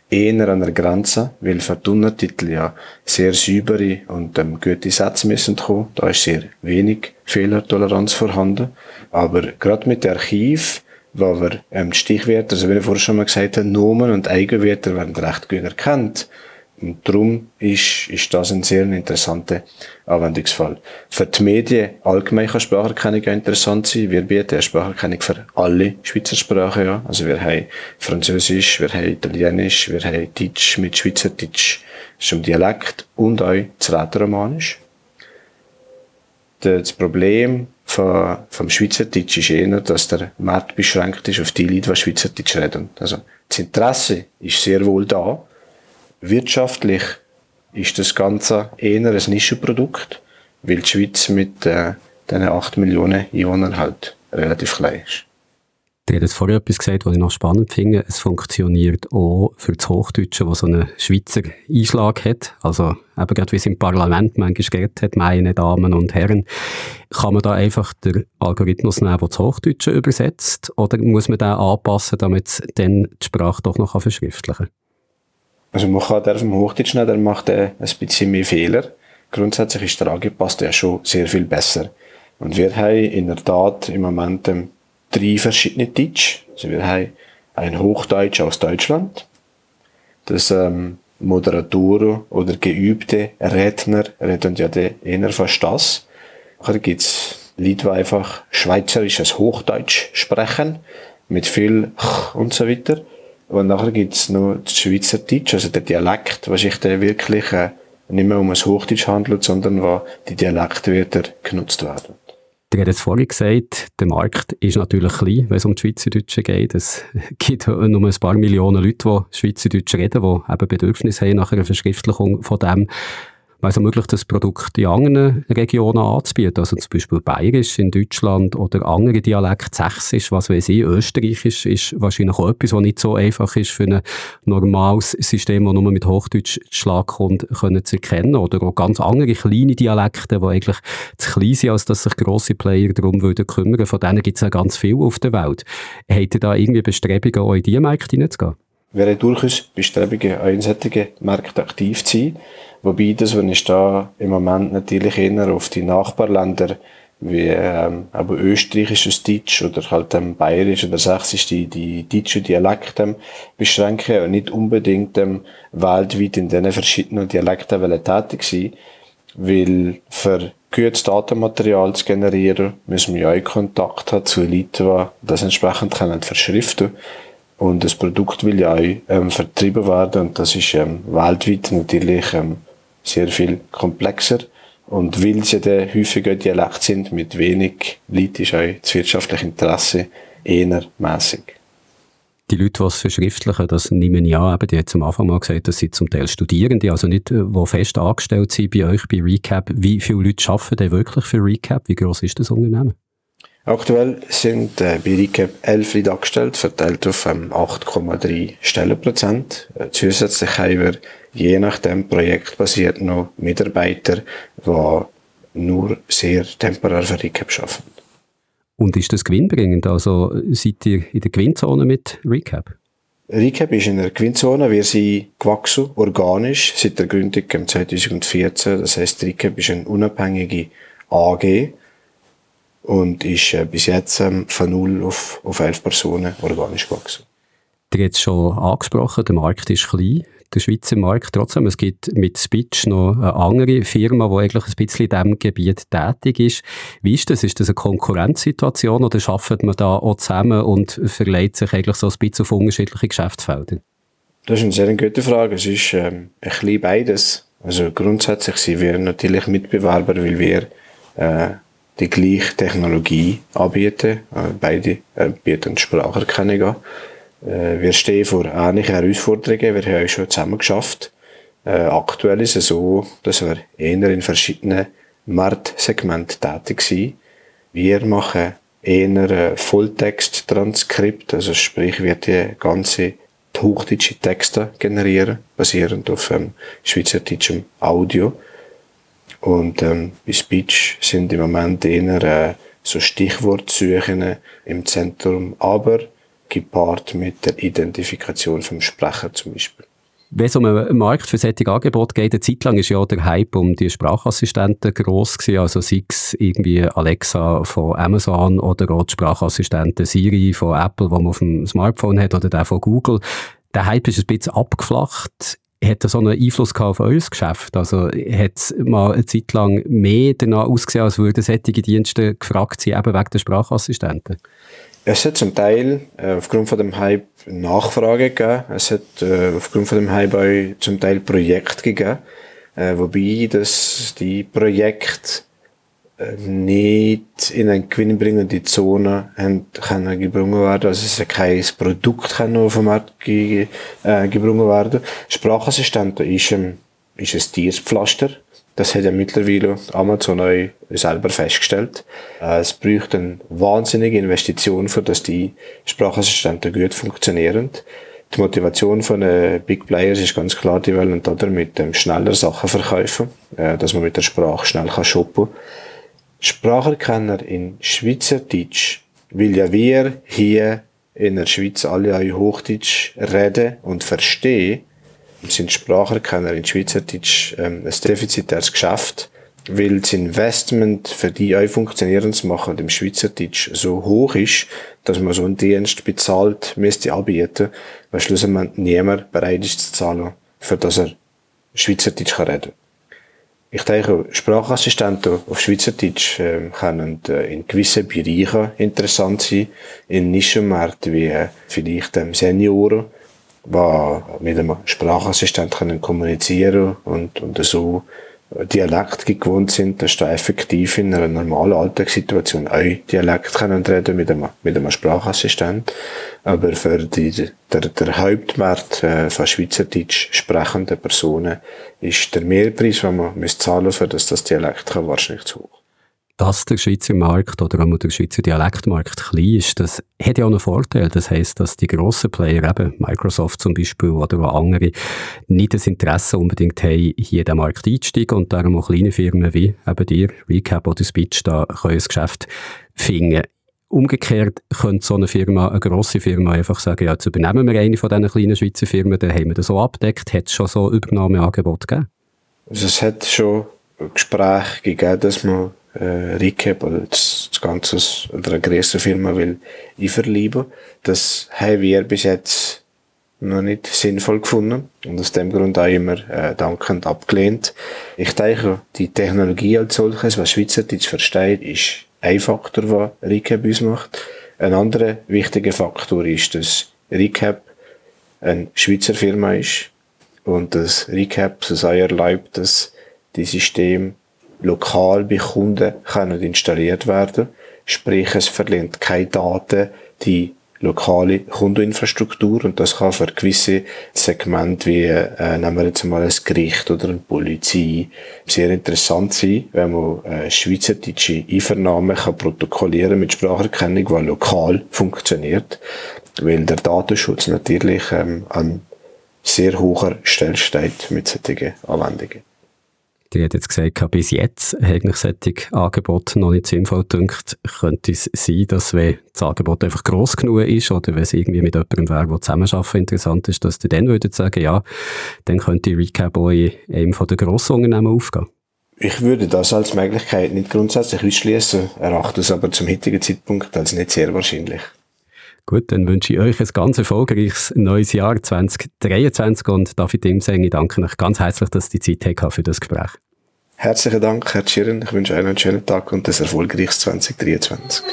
eher an der Grenze, weil für die Untertitel ja sehr saubere und ähm, gute Sätze müssen kommen. Da ist sehr wenig Fehlertoleranz vorhanden. Aber gerade mit dem Archiv, wo wir ähm, die Stichwörter, also wie ich vorhin schon mal gesagt habe, Nomen und Eigenwörter werden recht gut erkannt, Und darum ist, ist das ein sehr interessanter Anwendungsfall. Für die Medien allgemein kann Spracherkennung interessant sein. Wir bieten Spracherkennung für alle Schweizer Sprachen an. Also wir haben Französisch, wir haben Italienisch, wir haben Deutsch mit Schweizerdeutsch zum Dialekt und auch das Rätoromanisch. Das Problem vom, vom Schweizerdeutsch ist eher, dass der Markt beschränkt ist auf die Leute, die Schweizerdeutsch reden. Also das Interesse ist sehr wohl da, Wirtschaftlich ist das Ganze eher ein Nischenprodukt, weil die Schweiz mit äh, diesen 8 Millionen Einwohnern halt relativ klein ist. Du hast vorher etwas gesagt, was ich noch spannend finde. Es funktioniert auch für das Hochdeutsche, das so einen Schweizer Einschlag hat. Also eben gerade wie es im Parlament manchmal geredet hat, meine Damen und Herren. Kann man da einfach den Algorithmus nehmen, der das Hochdeutsche übersetzt? Oder muss man den anpassen, damit es dann die Sprache doch noch verschriftlichen kann? Also man kann der vom Hochdeutsch nehmen, der macht äh, ein bisschen mehr Fehler. Grundsätzlich ist der angepasst ja schon sehr viel besser. Und wir haben in der Tat im Moment ähm, drei verschiedene Deutsch. Also wir haben ein Hochdeutsch aus Deutschland. Das ähm, Moderatoren oder geübte Redner reden ja eher fast das. Dann gibt's Leute, die einfach schweizerisches Hochdeutsch sprechen, mit viel und so weiter. Und nachher gibt's noch das Schweizerdeutsch, also der Dialekt, was sich dann wirklich äh, nicht mehr um ein Hochdeutsch handelt, sondern wo die Dialektwörter genutzt werden. Du hast vorhin gesagt, der Markt ist natürlich klein, wenn es um die Schweizerdeutsche geht. Es (laughs) gibt nur ein paar Millionen Leute, die Schweizerdeutsch reden, die eben Bedürfnis haben nach einer Verschriftlichung von dem wäre es möglich, das Produkt in anderen Regionen anzubieten. Also zum Beispiel Bayerisch in Deutschland oder andere Dialekte, Sächsisch, was weiß ich, Österreichisch ist wahrscheinlich auch etwas, was nicht so einfach ist für ein normales System, das nur mit Hochdeutsch Schlag kommt, können zu erkennen. Oder auch ganz andere kleine Dialekte, die eigentlich zu klein sind, als dass sich grosse Player darum würden kümmern. Von denen gibt es ja ganz viel auf der Welt. Habt ihr da irgendwie Bestrebungen, auch in diese Märkte hineinzugehen? Wäre durchaus Bestrebungen, solchen Märkten aktiv zu sein. Wobei das, wenn ich da im Moment natürlich eher auf die Nachbarländer wie ähm, aber österreichisches Deutsch oder halt ähm, bayerisch oder sächsisch die, die deutsche Dialekte ähm, beschränken und nicht unbedingt ähm, weltweit in diesen verschiedenen Dialekten tätig sein weil für gutes Datenmaterial zu generieren, müssen wir ja auch Kontakt haben zu Leuten, die das entsprechend können verschriften und das Produkt will ja auch ähm, vertrieben werden und das ist ähm, weltweit natürlich ähm, sehr viel komplexer. Und weil sie dann häufiger Dialekt sind, mit wenig Leuten, ist auch das wirtschaftliche Interesse eher mässig. Die Leute, die es verschriftlichen, das nehmen an, eben, die haben am Anfang mal gesagt, das sind zum Teil Studierende, also nicht, äh, die fest angestellt sind bei euch, bei Recap. Wie viele Leute arbeiten denn wirklich für Recap? Wie groß ist das Unternehmen? Aktuell sind äh, bei Recap elf Leute angestellt, verteilt auf ähm, 8,3 Stellenprozent. Äh, zusätzlich haben wir je nach dem Projekt basiert noch Mitarbeiter, die nur sehr temporär für Recap arbeiten. Und ist das gewinnbringend? Also seid ihr in der Gewinnzone mit Recap? Recap ist in der Gewinnzone. Wir sind gewachsen, organisch, seit der Gründung im 2014. Das heisst, Recap ist eine unabhängige AG und ist äh, bis jetzt ähm, von 0 auf, auf 11 Personen organisch gewachsen. Du hast schon angesprochen, der Markt ist klein, der Schweizer Markt. Trotzdem, es gibt mit Spitch noch eine andere Firma, die eigentlich ein bisschen in diesem Gebiet tätig ist. Wie ist das? Ist das eine Konkurrenzsituation oder schafft man da auch zusammen und verleiht sich eigentlich so ein bisschen auf unterschiedliche Geschäftsfelder? Das ist eine sehr gute Frage. Es ist ähm, ein bisschen beides. Also grundsätzlich sind wir natürlich Mitbewerber, weil wir äh, die gleiche Technologie anbieten. Äh, beide äh, bieten Spracherkennung an. Äh, wir stehen vor ähnlichen Herausforderungen. Wir haben schon zusammen geschafft. Aktuell ist es so, dass wir eher in verschiedenen Marktsegmenten tätig sind. Wir machen eher Volltext-Transkript, also sprich, wir die ganze hochdeutsche Texte generieren, basierend auf ähm, schweizerdeutschem Audio. Und ähm, bei Speech sind im Moment eher äh, so Stichwortsuchen im Zentrum, aber gepaart mit der Identifikation vom Sprecher zum Beispiel. Wenn es um einen Markt für solche Angebote geht, eine Zeit lang ist ja der Hype um die Sprachassistenten gross gewesen, also sei es irgendwie Alexa von Amazon oder auch die Sprachassistenten Siri von Apple, die man auf dem Smartphone hat, oder der von Google. Der Hype ist ein bisschen abgeflacht. Hat das so einen Einfluss auf euer Geschäft? Also hat es mal eine Zeit lang mehr danach ausgesehen, als würden solche Dienste gefragt sein, eben wegen der Sprachassistenten? Es hat zum Teil äh, aufgrund von dem Hype Nachfrage gegeben. Es hat äh, aufgrund von dem Hype auch zum Teil Projekte gegeben. Äh, wobei das die Projekte nicht in eine gewinnbringende Zone können gebrungen werden. Also es kein Produkt können auf den Markt ge, äh, gebrungen werden. Sprachassistenten ist ein, ist ein Tierpflaster. Das hat ja mittlerweile Amazon auch selber festgestellt. Äh, es braucht eine wahnsinnige Investition, für dass die Sprachassistenten gut funktionieren. Die Motivation von den Big Players ist ganz klar, die wollen damit ähm, schneller Sachen verkaufen, äh, dass man mit der Sprache schnell kann shoppen kann. Spracherkenner in Schweizerdeutsch, weil ja wir hier in der Schweiz alle auch Hochdeutsch reden und verstehen, sind Spracherkenner in Schweizerdeutsch ähm, ein defizitäres Geschäft, weil das Investment für die auch funktionieren zu machen im Schweizerdeutsch so hoch ist, dass man so einen Dienst bezahlt müsste anbieten, weil schlussendlich niemand bereit ist zu zahlen, für das er Schweizerdeutsch kann reden. Ich denke, Sprachassistenten auf Schweizerdeutsch äh, können in gewissen Bereichen interessant sein, in Nischenmärkten wie äh, vielleicht ähm, Senioren, die mit einem Sprachassistent können kommunizieren und, und so Dialekt gewohnt sind, dass da effektiv in einer normalen Alltagssituation auch Dialekt können reden mit einem, mit einem Sprachassistent. Aber für die, der, der Hauptmarkt äh, von Schweizerdeutsch sprechenden Personen ist der Mehrpreis, den man muss zahlen für das, das Dialekt kann, wahrscheinlich zu hoch dass der Schweizer Markt oder auch der Schweizer Dialektmarkt klein ist, das hat ja auch einen Vorteil. Das heisst, dass die grossen Player, eben Microsoft zum Beispiel oder auch andere, nicht das Interesse unbedingt haben, hier in den Markt einzusteigen und darum auch kleine Firmen wie eben dir, Recap oder Speech, da können ein Geschäft finden. Umgekehrt könnte so eine Firma, eine grosse Firma einfach sagen, ja, jetzt übernehmen wir eine von diesen kleinen Schweizer Firmen, dann haben wir das so abdeckt. Hat es schon so Übernahmeangebote gegeben? Also es hat schon Gespräche gegeben, dass man äh, Recap oder das, das Ganze oder eine größere Firma will einverleiben. Das haben wir bis jetzt noch nicht sinnvoll gefunden und aus dem Grund auch immer äh, dankend abgelehnt. Ich denke, die Technologie als solches, was Schweizerdeutsch versteht, ist ein Faktor, was Recap uns macht. Ein anderer wichtiger Faktor ist, dass Recap eine Schweizer Firma ist und dass Recap so sehr erlaubt, dass die System lokal bei Kunden können installiert werden. Sprich, es verliert keine Daten, die lokale Kundeninfrastruktur und das kann für gewisse Segmente wie, äh, nehmen wir jetzt mal ein Gericht oder eine Polizei, sehr interessant sein, wenn man äh, schweizerdeutsche Einvernahmen kann protokollieren mit Spracherkennung, die lokal funktioniert, weil der Datenschutz natürlich ähm, an sehr hoher Stelle steht mit solchen Anwendungen. Die hat jetzt gesagt, bis jetzt eigentlich solche Angebote noch nicht sinnvoll gedacht. Könnte es sein, dass wenn das Angebot einfach gross genug ist oder wenn es irgendwie mit jemandem wäre, der zusammenarbeiten interessant ist, dass die dann würden sagen, ja, dann könnte Recap auch in einem der grossen Unternehmen aufgehen? Ich würde das als Möglichkeit nicht grundsätzlich ausschließen, erachte es aber zum heutigen Zeitpunkt als nicht sehr wahrscheinlich. Gut, dann wünsche ich euch ein ganz erfolgreiches neues Jahr 2023 und David Imseng, ich danke euch ganz herzlich, dass ihr die Zeit habt für das Gespräch. Herzlichen Dank, Herr Schirren. Ich wünsche Ihnen einen schönen Tag und ein erfolgreiches 2023.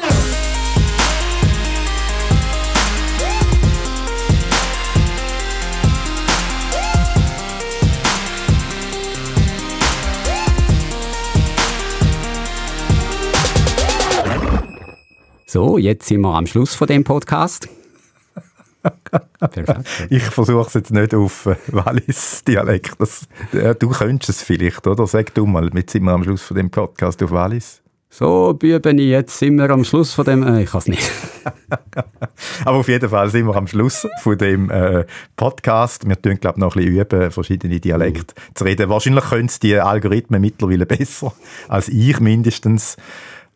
So, jetzt sind wir am Schluss von dem Podcast. Perfekt. (laughs) Ich versuche es jetzt nicht auf äh, Wallis-Dialekt. Äh, du könntest es vielleicht, oder? Sag du mal, jetzt sind wir am Schluss von dem Podcast auf Wallis. So, Bübeni, jetzt sind wir am Schluss von dem... Äh, ich kann es nicht. (laughs) Aber auf jeden Fall sind wir am Schluss von dem äh, Podcast. Wir tun, glaube ich, noch ein bisschen üben, verschiedene Dialekte mhm. zu reden. Wahrscheinlich können es die Algorithmen mittlerweile (laughs) besser als ich mindestens.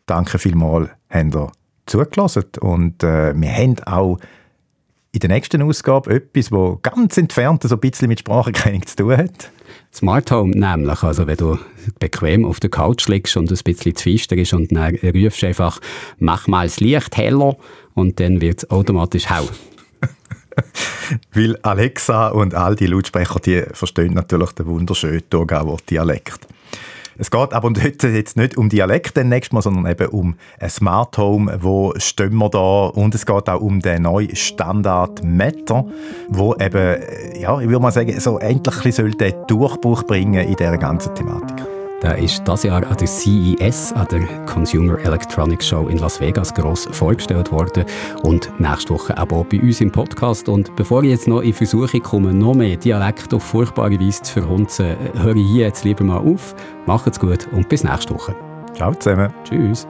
Danke vielmals, ihr zugelassen. Und äh, wir haben auch in der nächsten Ausgabe etwas, das ganz entfernt so ein bisschen mit Spracherkennung zu tun hat. Smart Home nämlich, also wenn du bequem auf der Couch liegst und ein bisschen zu feister ist und dann rufst du einfach, mach mal das Licht heller und dann wird es automatisch hell. (laughs) Weil Alexa und all die Lautsprecher, die verstehen natürlich den wunderschönen Thurgauer Dialekt. Es geht aber (laughs) heute jetzt nicht um Dialekt nächstes Mal, sondern eben um ein Smart Home, wo stehen wir da und es geht auch um den neuen Standard Meter, wo eben, ja, ich würde mal sagen, so endlich ein den Durchbruch bringen in dieser ganzen Thematik. Der ist das Jahr an der CES, an der Consumer Electronics Show in Las Vegas, gross vorgestellt worden und nächste Woche auch bei uns im Podcast. Und bevor ich jetzt noch in Versuche komme, noch mehr Dialekt auf furchtbare Weise zu verhunzen, höre ich hier jetzt lieber mal auf. Macht's gut und bis nächste Woche. Ciao zusammen. Tschüss.